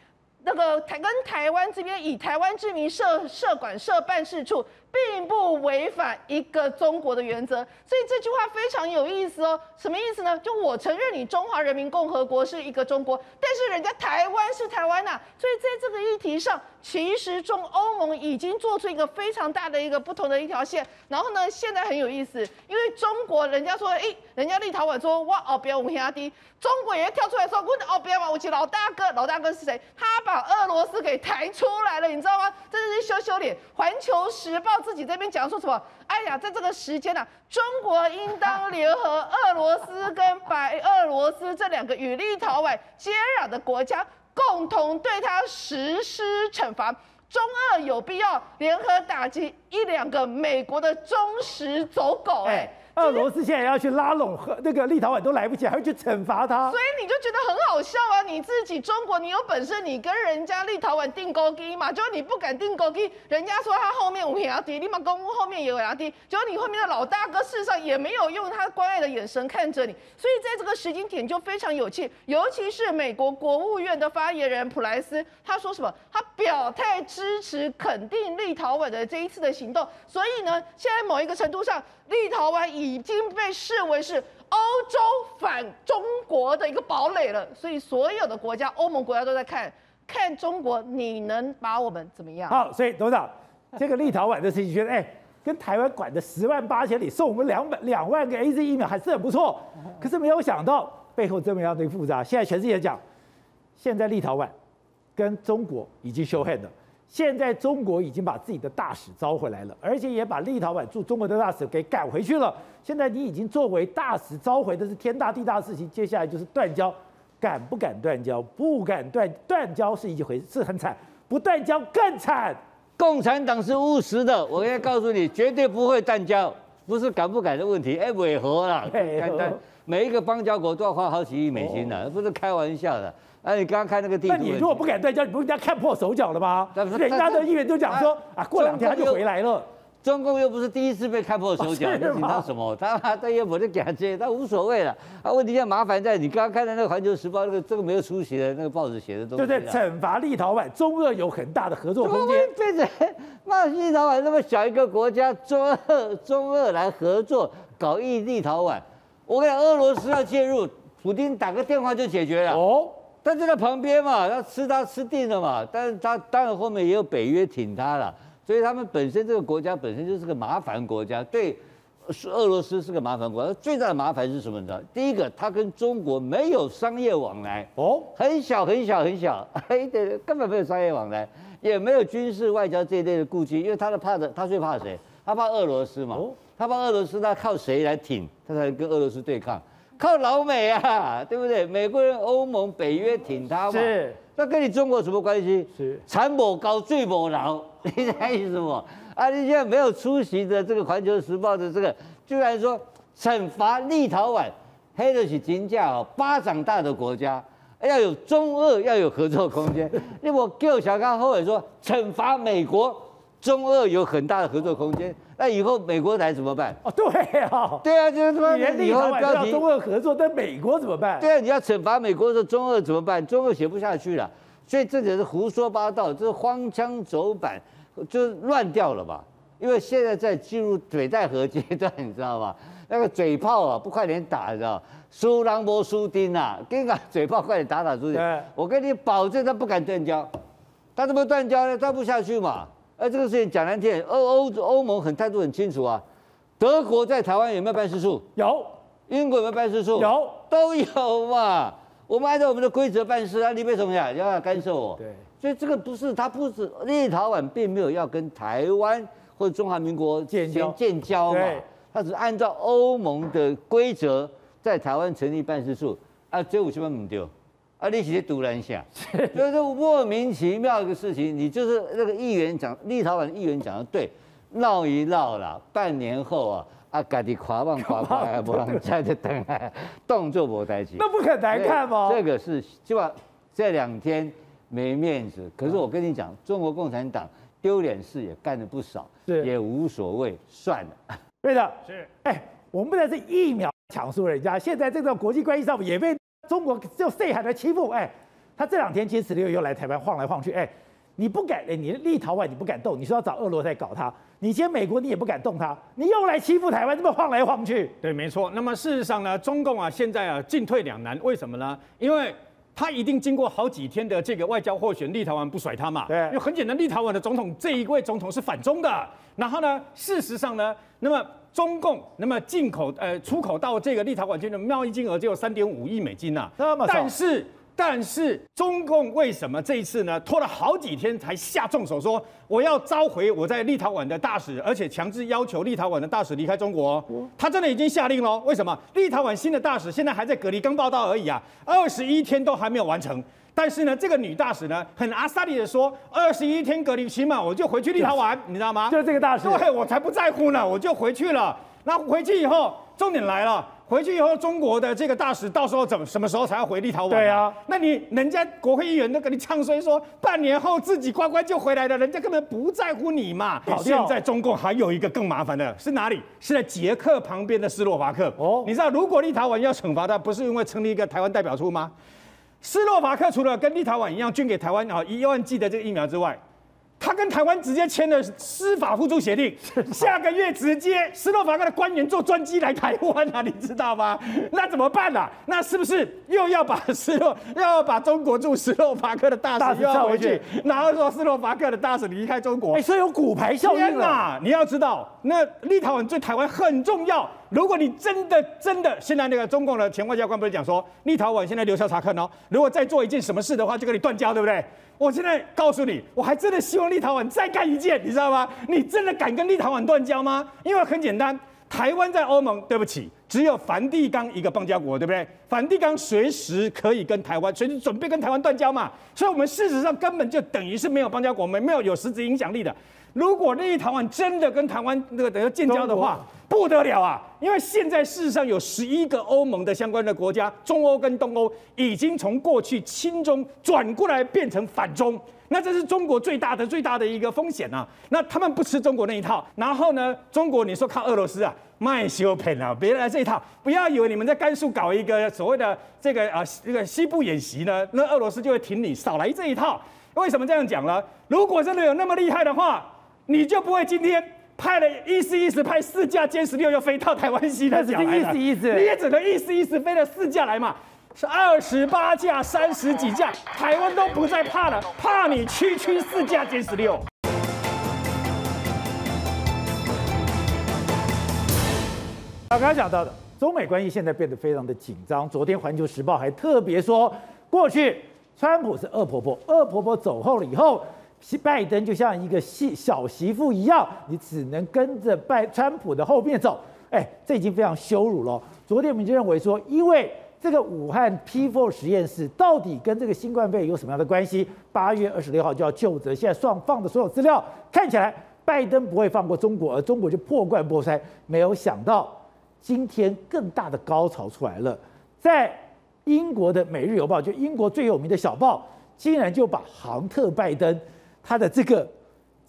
那个台跟台湾这边以台湾之名设设馆设办事处。并不违反一个中国的原则，所以这句话非常有意思哦。什么意思呢？就我承认你中华人民共和国是一个中国，但是人家台湾是台湾呐。所以在这个议题上，其实中欧盟已经做出一个非常大的一个不同的一条线。然后呢，现在很有意思，因为中国人家说，哎，人家立陶宛说，哇哦，不要我们压低，中国也跳出来说，我哦不要嘛，我去老大哥，老大哥是谁？他把俄罗斯给抬出来了，你知道吗？这是羞羞脸。环球时报。自己这边讲说什么？哎呀，在这个时间呐、中国应当联合俄罗斯跟白俄罗斯这两个与立陶宛接壤的国家，共同对他实施惩罚。中俄有必要联合打击一两个美国的忠实走狗、哎。俄罗斯现在要去拉拢和那个立陶宛都来不及，还要去惩罚他，所以你就觉得很好笑啊！你自己中国，你有本事你跟人家立陶宛订高低嘛？就是你不敢订高低，人家说他后面有压低，立马公屋后面也有压低，结果你后面的老大哥事实上也没有用他关爱的眼神看着你，所以在这个时间点就非常有趣，尤其是美国国务院的发言人普莱斯，他说什么？他表态支持肯定立陶宛的这一次的行动，所以呢，现在某一个程度上。立陶宛已经被视为是欧洲反中国的一个堡垒了，所以所有的国家，欧盟国家都在看，看中国你能把我们怎么样？好，所以董事长，这个立陶宛的事情，觉得哎，跟台湾管的十万八千里，送我们两百两万个 AZ 疫苗还是很不错，可是没有想到背后这么样的复杂。现在全世界讲，现在立陶宛跟中国已经 show hand 了。现在中国已经把自己的大使招回来了，而且也把立陶宛驻中国的大使给赶回去了。现在你已经作为大使召回的是天大地大的事情，接下来就是断交，敢不敢断交？不敢断断交是一回事，是很惨。不断交更惨。共产党是务实的，我应该告诉你，绝对不会断交，不是敢不敢的问题，哎，违和了。每一个邦交国都要花好几亿美金的，不是开玩笑的。哎，你刚刚看那个地图，那你如果不敢断交，你不是人家看破手脚了吗？人家的议员就讲说啊，过两天他就回来了。中共又不是第一次被看破手脚，你紧张什么？他他也不是假接，他无所谓了。啊，问题现在麻烦在你刚刚看的那个《环球时报》那个这个没有出席的那个报纸写的东西，对对，惩罚立陶宛，中俄有很大的合作空间。变成骂立陶宛那么小一个国家，中俄中俄来合作搞一立陶宛，我跟你讲，俄罗斯要介入，普京打个电话就解决了。哦，他就在旁边嘛，他吃他吃定了嘛，但是他当然后面也有北约挺他了。所以他们本身这个国家本身就是个麻烦国家，对，俄罗斯是个麻烦国家。最大的麻烦是什么呢？第一个，他跟中国没有商业往来，哦，很小很小很小，哎，对，根本没有商业往来，也没有军事外交这一类的顾忌，因为他的怕的，他最怕谁？他怕俄罗斯嘛，他怕俄罗斯，他靠谁来挺？他才能跟俄罗斯对抗？靠老美啊，对不对？美国人、欧盟、北约挺他嘛。是。那跟你中国什么关系？是产某高，罪某老，你在意什么？啊，你现在没有出席的这个《环球时报》的这个，居然说惩罚立陶宛，黑的是金价哦，巴掌大的国家要有中俄要有合作空间。你我给我小刚后悔说惩罚美国，中俄有很大的合作空间。那以后美国来怎么办？哦，对啊，对啊，就是说你以后要中俄合作，但美国怎么办？对啊，你要惩罚美国的中俄怎么办？中俄写不下去了，所以这就是胡说八道，这是荒腔走板，就是乱掉了吧？因为现在在进入嘴带河阶段，你知道吗？那个嘴炮啊，不快点打，你知道？输人不输丁啊，跟个嘴炮快点打打出去。我跟你保证，他不敢断交，他怎么断交呢？断不下去嘛。哎，这个事情讲难听，欧欧欧盟很态度很清楚啊。德国在台湾有没有办事处？有。英国有没有办事处？有，都有嘛。我们按照我们的规则办事啊，你为什么呀要干涉我？对。所以这个不是，他不是立陶宛并没有要跟台湾或者中华民国建交建交嘛，他只是按照欧盟的规则在台湾成立办事处啊，这五千万没丢。啊，你直接独揽下，就是莫名其妙的事情。你就是那个议员讲，立陶宛议员讲的对，闹一闹啦，半年后啊，啊，家己夸望夸夸，不让在这等，动作不带急。那不很难看吗？这个是就把这两天没面子。可是我跟你讲，中国共产党丢脸事也干了不少，是也无所谓，算了。对的，是。哎，我们不能是一秒抢输人家，现在这个国际关系上也被。中国就谁还在欺负？哎，他这两天坚持六月又来台湾晃来晃去。哎，你不敢，哎，你立陶宛你不敢动，你说要找俄罗斯来搞他。你今天美国你也不敢动他，你又来欺负台湾，这么晃来晃去。对，没错。那么事实上呢，中共啊现在啊进退两难，为什么呢？因为他一定经过好几天的这个外交斡旋，立陶宛不甩他嘛。对。因为很简单，立陶宛的总统这一位总统是反中的。然后呢，事实上呢，那么。中共那么进口呃出口到这个立陶宛去的贸易金额只有三点五亿美金呐、啊，但是但是中共为什么这一次呢拖了好几天才下重手，说我要召回我在立陶宛的大使，而且强制要求立陶宛的大使离开中国？他真的已经下令了？为什么？立陶宛新的大使现在还在隔离，刚报道而已啊，二十一天都还没有完成。但是呢，这个女大使呢，很阿萨利的说，二十一天隔离期嘛，我就回去立陶宛，你知道吗？就是这个大使。对，我才不在乎呢，我就回去了。那回去以后，重点来了，回去以后，中国的这个大使到时候怎么什么时候才要回立陶宛？对啊，那你人家国会议员都跟你唱衰说，半年后自己乖乖就回来了，人家根本不在乎你嘛。现在中共还有一个更麻烦的是哪里？是在捷克旁边的斯洛伐克。哦，你知道如果立陶宛要惩罚他，不是因为成立一个台湾代表处吗？斯洛伐克除了跟立陶宛一样捐给台湾啊一万剂的这个疫苗之外，他跟台湾直接签了司法互助协定，下个月直接斯洛伐克的官员坐专机来台湾啊，你知道吗？那怎么办啊？那是不是又要把斯洛又要把中国驻斯洛伐克的大使又要回去，然后说斯洛伐克的大使离开中国？哎，所以有骨牌效应啊！你要知道，那立陶宛对台湾很重要。如果你真的真的，现在那个中共的前外交官不是讲说，立陶宛现在留校察看哦，如果再做一件什么事的话，就跟你断交，对不对？我现在告诉你，我还真的希望立陶宛再干一件，你知道吗？你真的敢跟立陶宛断交吗？因为很简单，台湾在欧盟，对不起。只有梵蒂冈一个邦交国，对不对？梵蒂冈随时可以跟台湾，随时准备跟台湾断交嘛。所以，我们事实上根本就等于是没有邦交国，没没有有实质影响力的。如果那一台湾真的跟台湾那个等于建交的话，不得了啊！因为现在事实上有十一个欧盟的相关的国家，中欧跟东欧已经从过去亲中转过来变成反中。那这是中国最大的最大的一个风险啊！那他们不吃中国那一套，然后呢，中国你说靠俄罗斯啊，卖修片啊，别来这一套，不要以为你们在甘肃搞一个所谓的这个啊这个西部演习呢，那俄罗斯就会挺你，少来这一套。为什么这样讲呢？如果真的有那么厉害的话，你就不会今天派了一思一思派四架歼十六又飞到台湾西的角来了，你也只能一思一思飞了四架来嘛。是二十八架、三十几架，台湾都不再怕了，怕你区区四架歼十六。刚刚讲到的中美关系现在变得非常的紧张。昨天《环球时报》还特别说，过去川普是恶婆婆，恶婆婆走后了以后，拜登就像一个细小媳妇一样，你只能跟着拜川普的后面走。哎，这已经非常羞辱了。昨天我们就认为说，因为这个武汉 P4 实验室到底跟这个新冠肺炎有什么样的关系？八月二十六号就要就责。现在双放的所有资料看起来，拜登不会放过中国，而中国就破罐破摔。没有想到，今天更大的高潮出来了，在英国的《每日邮报》，就英国最有名的小报，竟然就把杭特拜登他的这个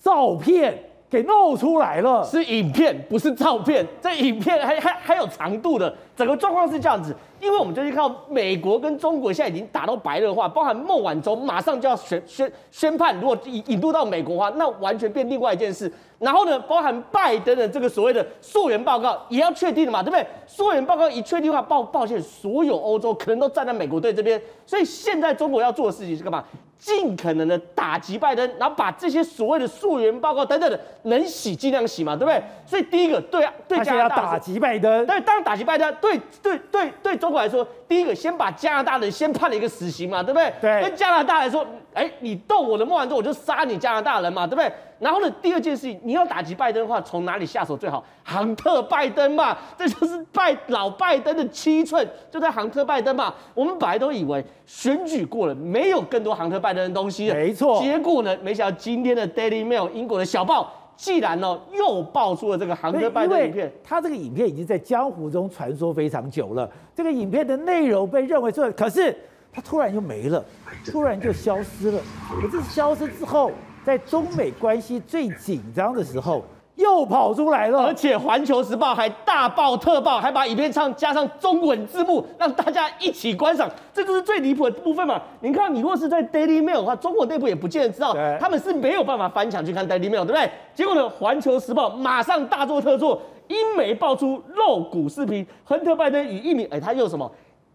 照片给露出来了，是影片，不是照片。这影片还还还有长度的，整个状况是这样子。因为我们最近看到美国跟中国现在已经打到白热化，包含孟晚舟马上就要宣宣宣判，如果引引渡到美国的话，那完全变另外一件事。然后呢，包含拜登的这个所谓的溯源报告也要确定的嘛，对不对？溯源报告一确定的话，抱抱歉，所有欧洲可能都站在美国队这边。所以现在中国要做的事情是干嘛？尽可能的打击拜登，然后把这些所谓的溯源报告等等的能洗尽量洗嘛，对不对？所以第一个对啊，对加拿大打击拜登，对，当然打击拜登，对对对对中国。来说，第一个先把加拿大人先判了一个死刑嘛，对不对？对。跟加拿大来说，哎，你动我的莫兰特，我就杀你加拿大人嘛，对不对？然后呢，第二件事情，你要打击拜登的话，从哪里下手最好？杭特拜登嘛，这就是拜老拜登的七寸，就在杭特拜登嘛。我们本来都以为选举过了，没有更多杭特拜登的东西了，没错。结果呢，没想到今天的 Daily Mail 英国的小报。既然呢，又爆出了这个杭特拜登的影片，他这个影片已经在江湖中传说非常久了。这个影片的内容被认为说，可是他突然就没了，突然就消失了。可是消失之后，在中美关系最紧张的时候。又跑出来了，而且《环球时报》还大爆特爆，还把影片上加上中文字幕，让大家一起观赏。这就是最离谱的部分嘛？你看，你若是在 Daily Mail 的话，中国内部也不见得知道，他们是没有办法翻墙去看 Daily Mail，对不对？结果呢，《环球时报》马上大做特做，英媒爆出露骨视频，亨特拜登与一名哎，他又什么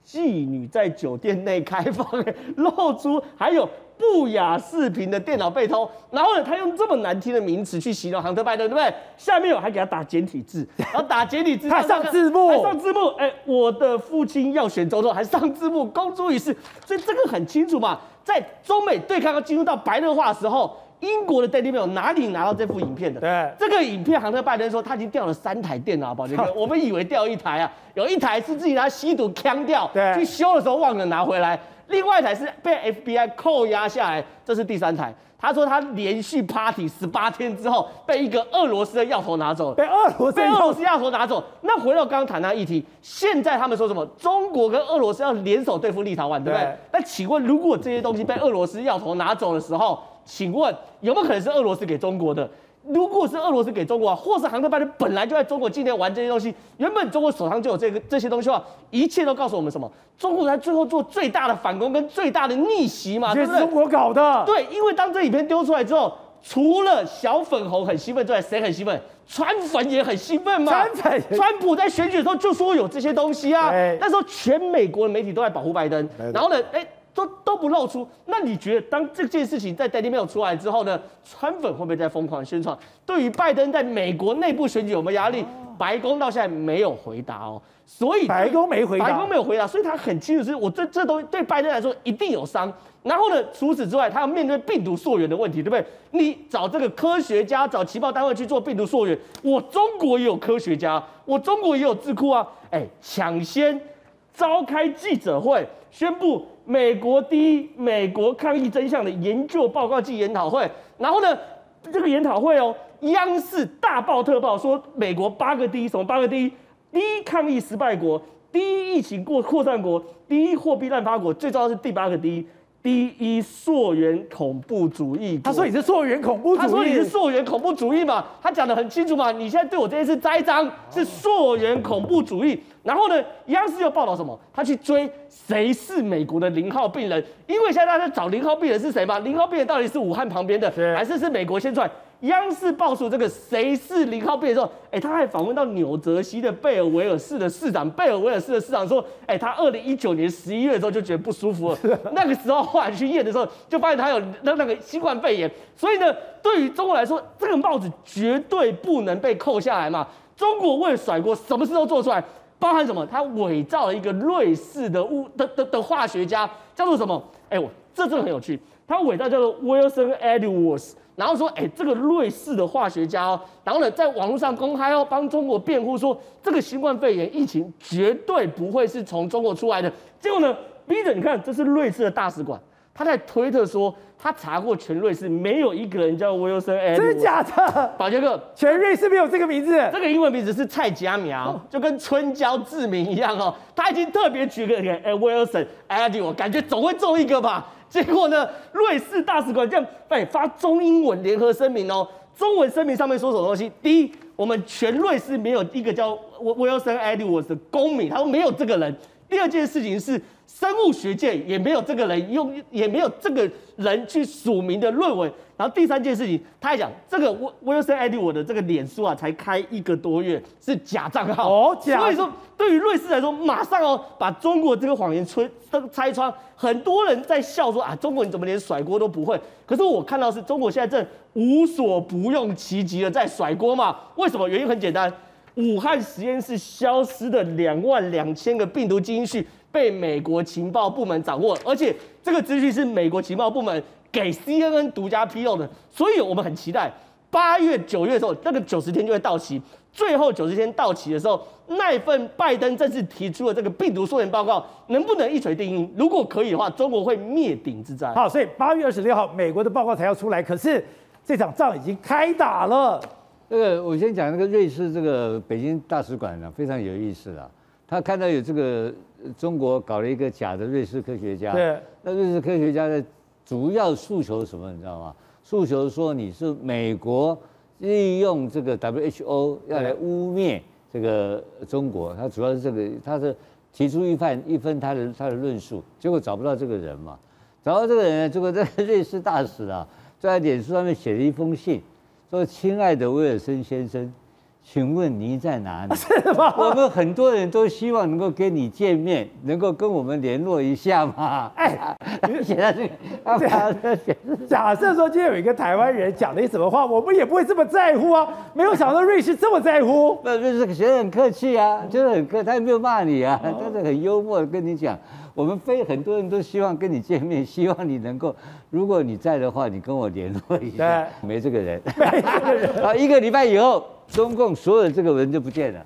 妓女在酒店内开房，露出还有。不雅视频的电脑被偷，然后呢，他用这么难听的名词去形容杭特拜登，对不对？下面有还给他打简体字，然后打简体字，还上字幕，还上字幕。哎，我的父亲要选总统，还上字幕，公诸于世。所以这个很清楚嘛，在中美对抗要进入到白热化的时候，英国的 Daily Mail 哪里拿到这副影片的？对，这个影片，杭特拜登说他已经掉了三台电脑，宝杰哥，我们以为掉一台啊，有一台是自己拿吸毒锵掉，对，去修的时候忘了拿回来。另外一台是被 FBI 扣押下来，这是第三台。他说他连续 party 十八天之后，被一个俄罗斯的要头拿走了，被俄罗斯被俄罗斯药头拿走。那回到刚刚谈那议题，现在他们说什么？中国跟俄罗斯要联手对付立陶宛，对不对？那请问，如果这些东西被俄罗斯要头拿走的时候，请问有没有可能是俄罗斯给中国的？如果是俄罗斯给中国啊，或是航特拜登本来就在中国境内玩这些东西，原本中国手上就有这个这些东西的话，一切都告诉我们什么？中国在最后做最大的反攻跟最大的逆袭嘛，对不对？是中国搞的。对，因为当这影片丢出来之后，除了小粉红很兴奋之外，谁很兴奋？川粉也很兴奋嘛。川粉，川普在选举的时候就说有这些东西啊，那时候全美国的媒体都在保护拜登，然后呢，哎。都都不露出。那你觉得当这件事情在 Daily Mail 出来之后呢，川粉会不会在疯狂宣传？对于拜登在美国内部选举有没有压力？白宫到现在没有回答哦。所以白宫没回答，白宫没有回答，所以他很清楚是，我这这东西对拜登来说一定有伤。然后呢，除此之外，他要面对病毒溯源的问题，对不对？你找这个科学家，找情报单位去做病毒溯源，我中国也有科学家，我中国也有智库啊，哎，抢先召开记者会，宣布美国第一美国抗疫真相的研究报告暨研讨会。然后呢，这个研讨会哦，央视大报特报说美国八个第一，什么八个第一？第一抗疫失败国，第一疫情过扩散国，第一货币滥发国，最重要是第八个第一，第一溯源恐怖主义。他说你是溯源恐怖主义，他说你是溯源恐怖主义嘛？他讲的很清楚嘛？你现在对我这件事栽赃是溯源恐怖主义。然后呢，央视又报道什么？他去追谁是美国的零号病人，因为现在大家在找零号病人是谁嘛？零号病人到底是武汉旁边的，还是是美国先出来？央视爆出这个谁是零号病人之后，哎，他还访问到纽泽西的贝尔维尔市的市长，贝尔维尔市的市长说，哎，他二零一九年十一月的时候就觉得不舒服了，那个时候后来去验的时候，就发现他有那那个新冠肺炎，所以呢，对于中国来说，这个帽子绝对不能被扣下来嘛。中国为了甩锅，什么事都做出来，包含什么？他伪造了一个瑞士的物 的的的化学家，叫做什么？哎，我这真的很有趣，他伪造叫做 Wilson Edwards。然后说，哎，这个瑞士的化学家哦，然后呢，在网络上公开哦，帮中国辩护说，这个新冠肺炎疫情绝对不会是从中国出来的。结果呢，逼着你看，这是瑞士的大使馆，他在推特说，他查过全瑞士没有一个人叫威尔森。哎，真的假的？宝杰哥，全瑞士没有这个名字，这个英文名字是蔡佳苗，就跟春娇志明一样哦。他已经特别举个哎，威尔森，哎，我感觉总会中一个吧。结果呢？瑞士大使馆这样哎发中英文联合声明哦，中文声明上面说什么东西？第一，我们全瑞士没有一个叫 Wilson Edwards 的公民，他说没有这个人。第二件事情是。生物学界也没有这个人用，也没有这个人去署名的论文。然后第三件事情，他还讲这个 Wilson Edwards 的这个脸书啊，才开一个多月，是假账号哦。假。所以说，对于瑞士来说，马上哦把中国这个谎言吹拆穿。很多人在笑说啊，中国你怎么连甩锅都不会？可是我看到是中国现在正无所不用其极的在甩锅嘛？为什么？原因很简单，武汉实验室消失的两万两千个病毒基因序。被美国情报部门掌握，而且这个资讯是美国情报部门给 CNN 独家披露的，所以我们很期待八月、九月的时候，那个九十天就会到期。最后九十天到期的时候，那一份拜登正式提出的这个病毒溯源报告，能不能一锤定音？如果可以的话，中国会灭顶之灾。好，所以八月二十六号，美国的报告才要出来，可是这场仗已经开打了。这个我先讲那个瑞士这个北京大使馆呢，非常有意思啊。他看到有这个中国搞了一个假的瑞士科学家，对，那瑞士科学家的主要诉求什么？你知道吗？诉求说你是美国利用这个 WHO 要来污蔑这个中国，他主要是这个，他是提出一番一分他的他的论述，结果找不到这个人嘛，找到这个人，结果这个瑞士大使啊，在脸书上面写了一封信，说：“亲爱的威尔森先生。”请问您在哪里？是吗？我们很多人都希望能够跟你见面，能够跟我们联络一下嘛。哎，你 写在这个，假设说今天有一个台湾人讲了一什么话，我们也不会这么在乎啊。没有想到瑞士这么在乎。那瑞士写得很客气啊，就是很客，他也没有骂你啊，他是很幽默的跟你讲，我们非很多人都希望跟你见面，希望你能够，如果你在的话，你跟我联络一下。对，没这个人，没这个人。啊，一个礼拜以后。中共所有的这个人就不见了，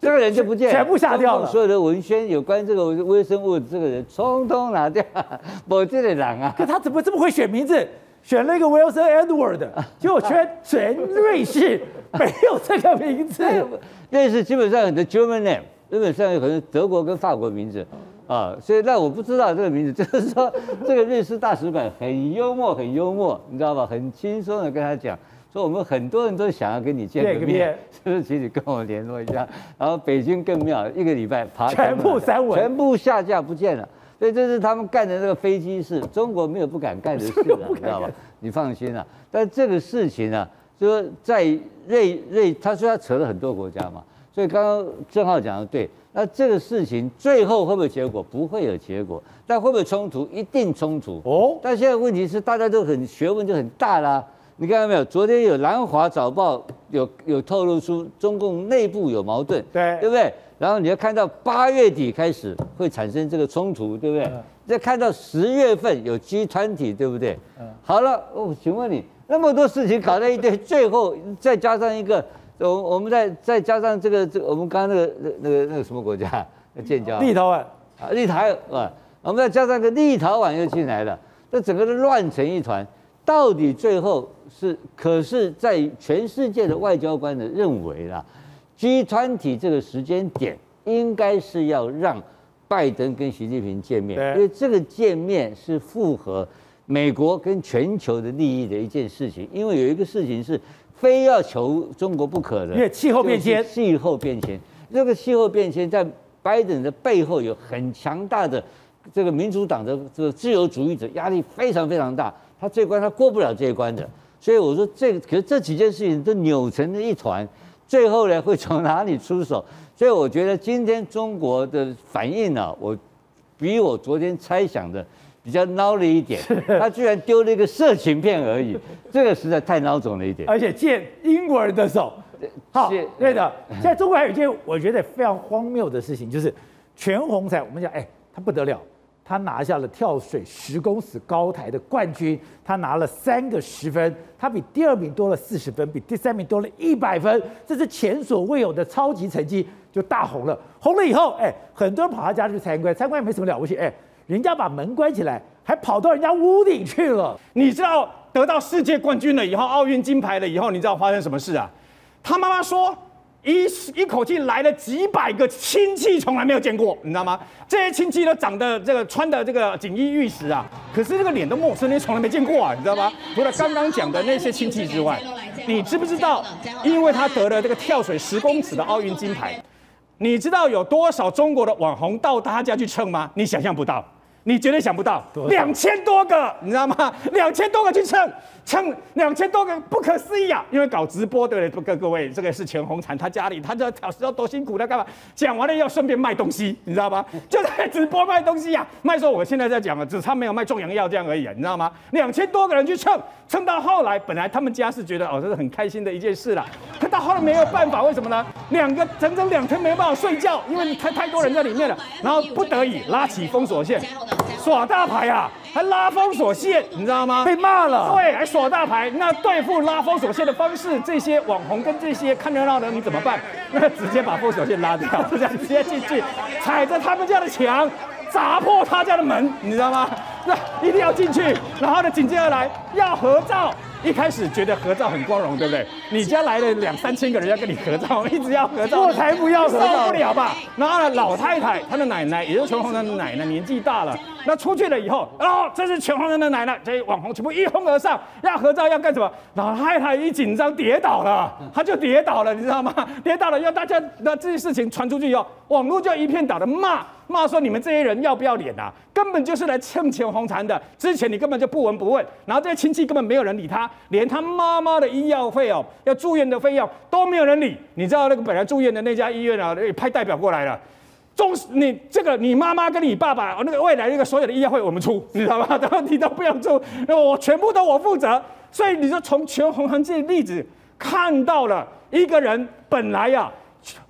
这个人就不见了，全部下掉了。所有的文宣有关这个微生物这个人，通通拿掉。我这个人啊，可他怎么这么会选名字？选了一个 Wilson Edward，结果全全瑞士没有这个名字。瑞士基本上很多 German name，基本上有可能德国跟法国名字啊，所以那我不知道这个名字，就是说 这个瑞士大使馆很幽默，很幽默，你知道吧？很轻松的跟他讲。说我们很多人都想要跟你见个面，是不是？请你跟我联络一下。然后北京更妙，一个礼拜爬全部删文，全部下架不见了。所以这是他们干的这个飞机事，中国没有不敢干的事了，你知道吧？你放心啊。但这个事情呢、啊，就说在瑞瑞，他说他扯了很多国家嘛，所以刚刚郑浩讲的对，那这个事情最后会不会结果？不会有结果，但会不会冲突？一定冲突哦。但现在问题是大家都很学问就很大啦。你看到没有？昨天有南华早报有有透露出中共内部有矛盾，对对不对？然后你要看到八月底开始会产生这个冲突，对不对？再看到十月份有 G 团体对不对？好了，我，请问你那么多事情搞在一堆，最后再加上一个。我我们再再加上这个这个，我们刚刚那个那那个那个什么国家建交？立陶宛啊，立陶啊，我们再加上个立陶宛又进来了，这整个都乱成一团。到底最后是？可是，在全世界的外交官的认为啦，G 团体这个时间点应该是要让拜登跟习近平见面，因为这个见面是符合美国跟全球的利益的一件事情。因为有一个事情是。非要求中国不可的，因为气候变迁，气候变迁，这个气候变迁在拜登的背后有很强大的这个民主党的这个自由主义者压力非常非常大，他这关他过不了这一关的，所以我说这个，可是这几件事情都扭成了一团，最后呢会从哪里出手？所以我觉得今天中国的反应呢、啊，我比我昨天猜想的。比较孬了一点，他居然丢了一个色情片而已，这个实在太孬种了一点。而且借英国人的手，好，对的。现在中国还有一件我觉得非常荒谬的事情，就是全红婵。我们讲，哎，他不得了，他拿下了跳水十公尺高台的冠军，他拿了三个十分，他比第二名多了四十分，比第三名多了一百分，这是前所未有的超级成绩，就大红了。红了以后，哎，很多人跑他家去参观，参观也没什么了不起，哎。人家把门关起来，还跑到人家屋顶去了。你知道得到世界冠军了以后，奥运金牌了以后，你知道发生什么事啊？他妈妈说，一一口气来了几百个亲戚，从来没有见过，你知道吗？这些亲戚都长得这个穿的这个锦衣玉食啊，可是这个脸都陌生，你从来没见过啊，你知道吗？除了刚刚讲的那些亲戚之外，你知不知道？因为他得了这个跳水十公尺的奥运金牌，你知道有多少中国的网红到他家去蹭吗？你想象不到。你绝对想不到，两千多个，你知道吗？两千多个去蹭。蹭两千多个，不可思议啊！因为搞直播对不对？各各位，这个是钱红婵他家里，他这小时候多辛苦他干嘛？讲完了要顺便卖东西，你知道吗？就在直播卖东西呀、啊，卖说我现在在讲了，只差没有卖壮阳药这样而已，你知道吗？两千多个人去蹭，蹭到后来，本来他们家是觉得哦，这是很开心的一件事啦，可到后来没有办法，为什么呢？两个整整两天没有办法睡觉，因为太太多人在里面了，然后不得已拉起封锁线，耍大牌啊！还拉封锁线，你知道吗？被骂了。对，还耍大牌。那对付拉封锁线的方式，这些网红跟这些看热闹的，你怎么办？那直接把封锁线拉掉，这样直接进去，踩着他们家的墙，砸破他家的门，你知道吗？那一定要进去。然后呢，紧接而来要合照。一开始觉得合照很光荣，对不对？你家来了两三千个人要跟你合照，一直要合照，我才不要合照，受不了吧？然后呢，老太太她的奶奶，也就是全红婵的奶奶，年纪大了，那出去了以后，哦，这是全红婵的奶奶，这些网红全部一哄而上，要合照要干什么？老太太一紧张跌倒了，她就跌倒了，你知道吗？跌倒了，要大家那这些事情传出去以后，网络就一片倒的骂。骂说你们这些人要不要脸啊？根本就是来蹭全红婵的。之前你根本就不闻不问，然后这些亲戚根本没有人理他，连他妈妈的医药费哦，要住院的费用都没有人理。你知道那个本来住院的那家医院啊，派代表过来了，中你这个你妈妈跟你爸爸那个未来那个所有的医药费我们出，你知道吗？然后你都不用出，那我全部都我负责。所以你就从全红婵这个例子看到了一个人本来呀、啊。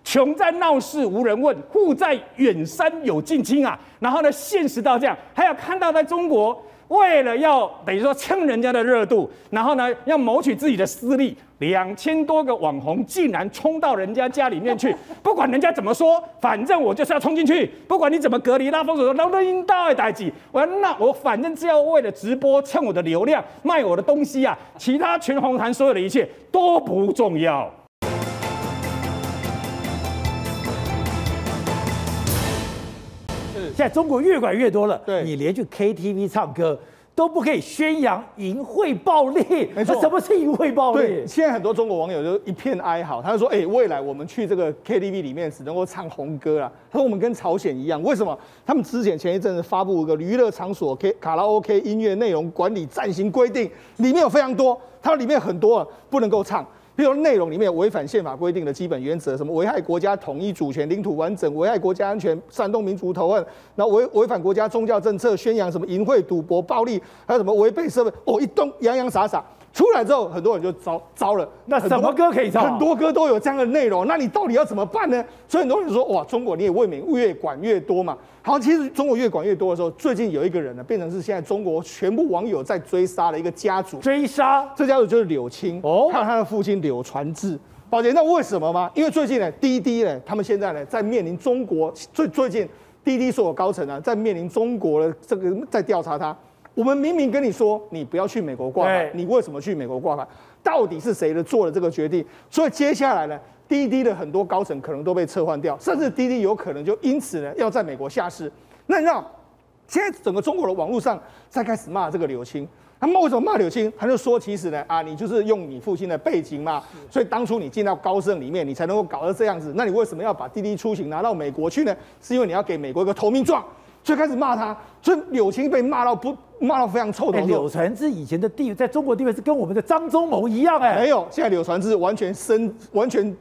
穷在闹市无人问，富在远山有近亲啊。然后呢，现实到这样，还要看到在中国，为了要等于说蹭人家的热度，然后呢，要谋取自己的私利，两千多个网红竟然冲到人家家里面去，不管人家怎么说，反正我就是要冲进去，不管你怎么隔离拉封锁，都都应当代志。我那我反正只要为了直播蹭我的流量，卖我的东西啊，其他全红婵所有的一切都不重要。现在中国越管越多了，对，你连去 KTV 唱歌都不可以宣扬淫秽暴力，没错，什么是淫秽暴力？对，现在很多中国网友就一片哀嚎，他就说：“哎，未来我们去这个 KTV 里面只能够唱红歌了。”他说：“我们跟朝鲜一样，为什么？他们之前前一阵子发布一个娱乐场所 K 卡拉 OK 音乐内容管理暂行规定，里面有非常多，它里面很多不能够唱。”比如内容里面违反宪法规定的基本原则，什么危害国家统一主权、领土完整，危害国家安全、煽动民族仇恨，然后违违反国家宗教政策，宣扬什么淫秽、赌博、暴力，还有什么违背社会，哦，一通洋洋洒洒。出来之后，很多人就糟糟了。那什么歌可以唱？很多歌都有这样的内容。那你到底要怎么办呢？所以很多人说，哇，中国你也未免越管越多嘛。好，其实中国越管越多的时候，最近有一个人呢，变成是现在中国全部网友在追杀的一个家族。追杀？这家族就是柳青哦，还有他的父亲柳传志。宝杰，那为什么吗？因为最近呢，滴滴呢，他们现在呢，在面临中国最最近滴滴所有高层呢，在面临中国的这个在调查他。我们明明跟你说，你不要去美国挂牌，你为什么去美国挂牌？到底是谁的做了这个决定？所以接下来呢，滴滴的很多高层可能都被撤换掉，甚至滴滴有可能就因此呢要在美国下市。那你知道，现在整个中国的网络上在开始骂这个柳青，他们为什么骂柳青？他就说其实呢啊，你就是用你父亲的背景嘛，所以当初你进到高盛里面，你才能够搞得这样子。那你为什么要把滴滴出行拿到美国去呢？是因为你要给美国一个投名状。最开始骂他，所以柳青被骂到不骂到非常臭头。柳传志以前的地位在中国地位是跟我们的张忠谋一样哎，没有，现在柳传志完全身完全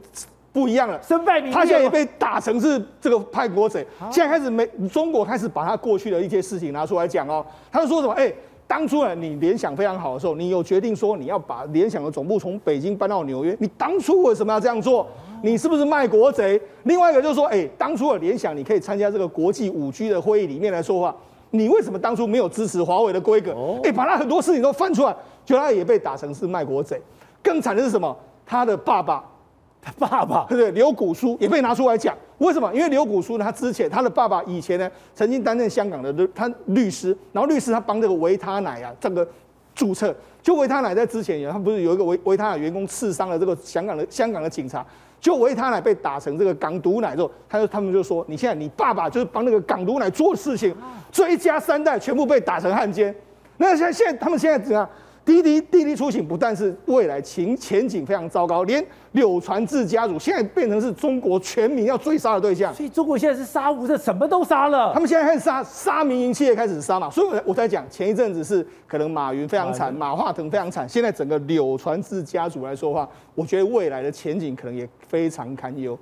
不一样了，身败名裂。他现在也被打成是这个叛国贼，现在开始没中国开始把他过去的一些事情拿出来讲哦，他就说什么哎。当初呢，你联想非常好的时候，你有决定说你要把联想的总部从北京搬到纽约，你当初为什么要这样做？你是不是卖国贼？另外一个就是说，哎，当初的联想你可以参加这个国际五 G 的会议里面来说话，你为什么当初没有支持华为的规格？哎，把他很多事情都翻出来，就他也被打成是卖国贼。更惨的是什么？他的爸爸。他爸爸对不对？刘古书也被拿出来讲，为什么？因为刘古书呢，他之前他的爸爸以前呢，曾经担任香港的律他律师，然后律师他帮这个维他奶啊这个注册，就维他奶在之前，他不是有一个维维他奶员工刺伤了这个香港的香港的警察，就维他奶被打成这个港毒奶之后，他就他们就说，你现在你爸爸就是帮那个港毒奶做事情，这一家三代全部被打成汉奸，那现在现在他们现在怎样？滴滴滴滴出行不但是未来前前景非常糟糕，连柳传志家族现在变成是中国全民要追杀的对象。所以中国现在是杀无赦，什么都杀了。他们现在开始杀杀民营企业，开始杀嘛。所以我在讲前一阵子是可能马云非常惨，马化腾非常惨。现在整个柳传志家族来说的话，我觉得未来的前景可能也非常堪忧。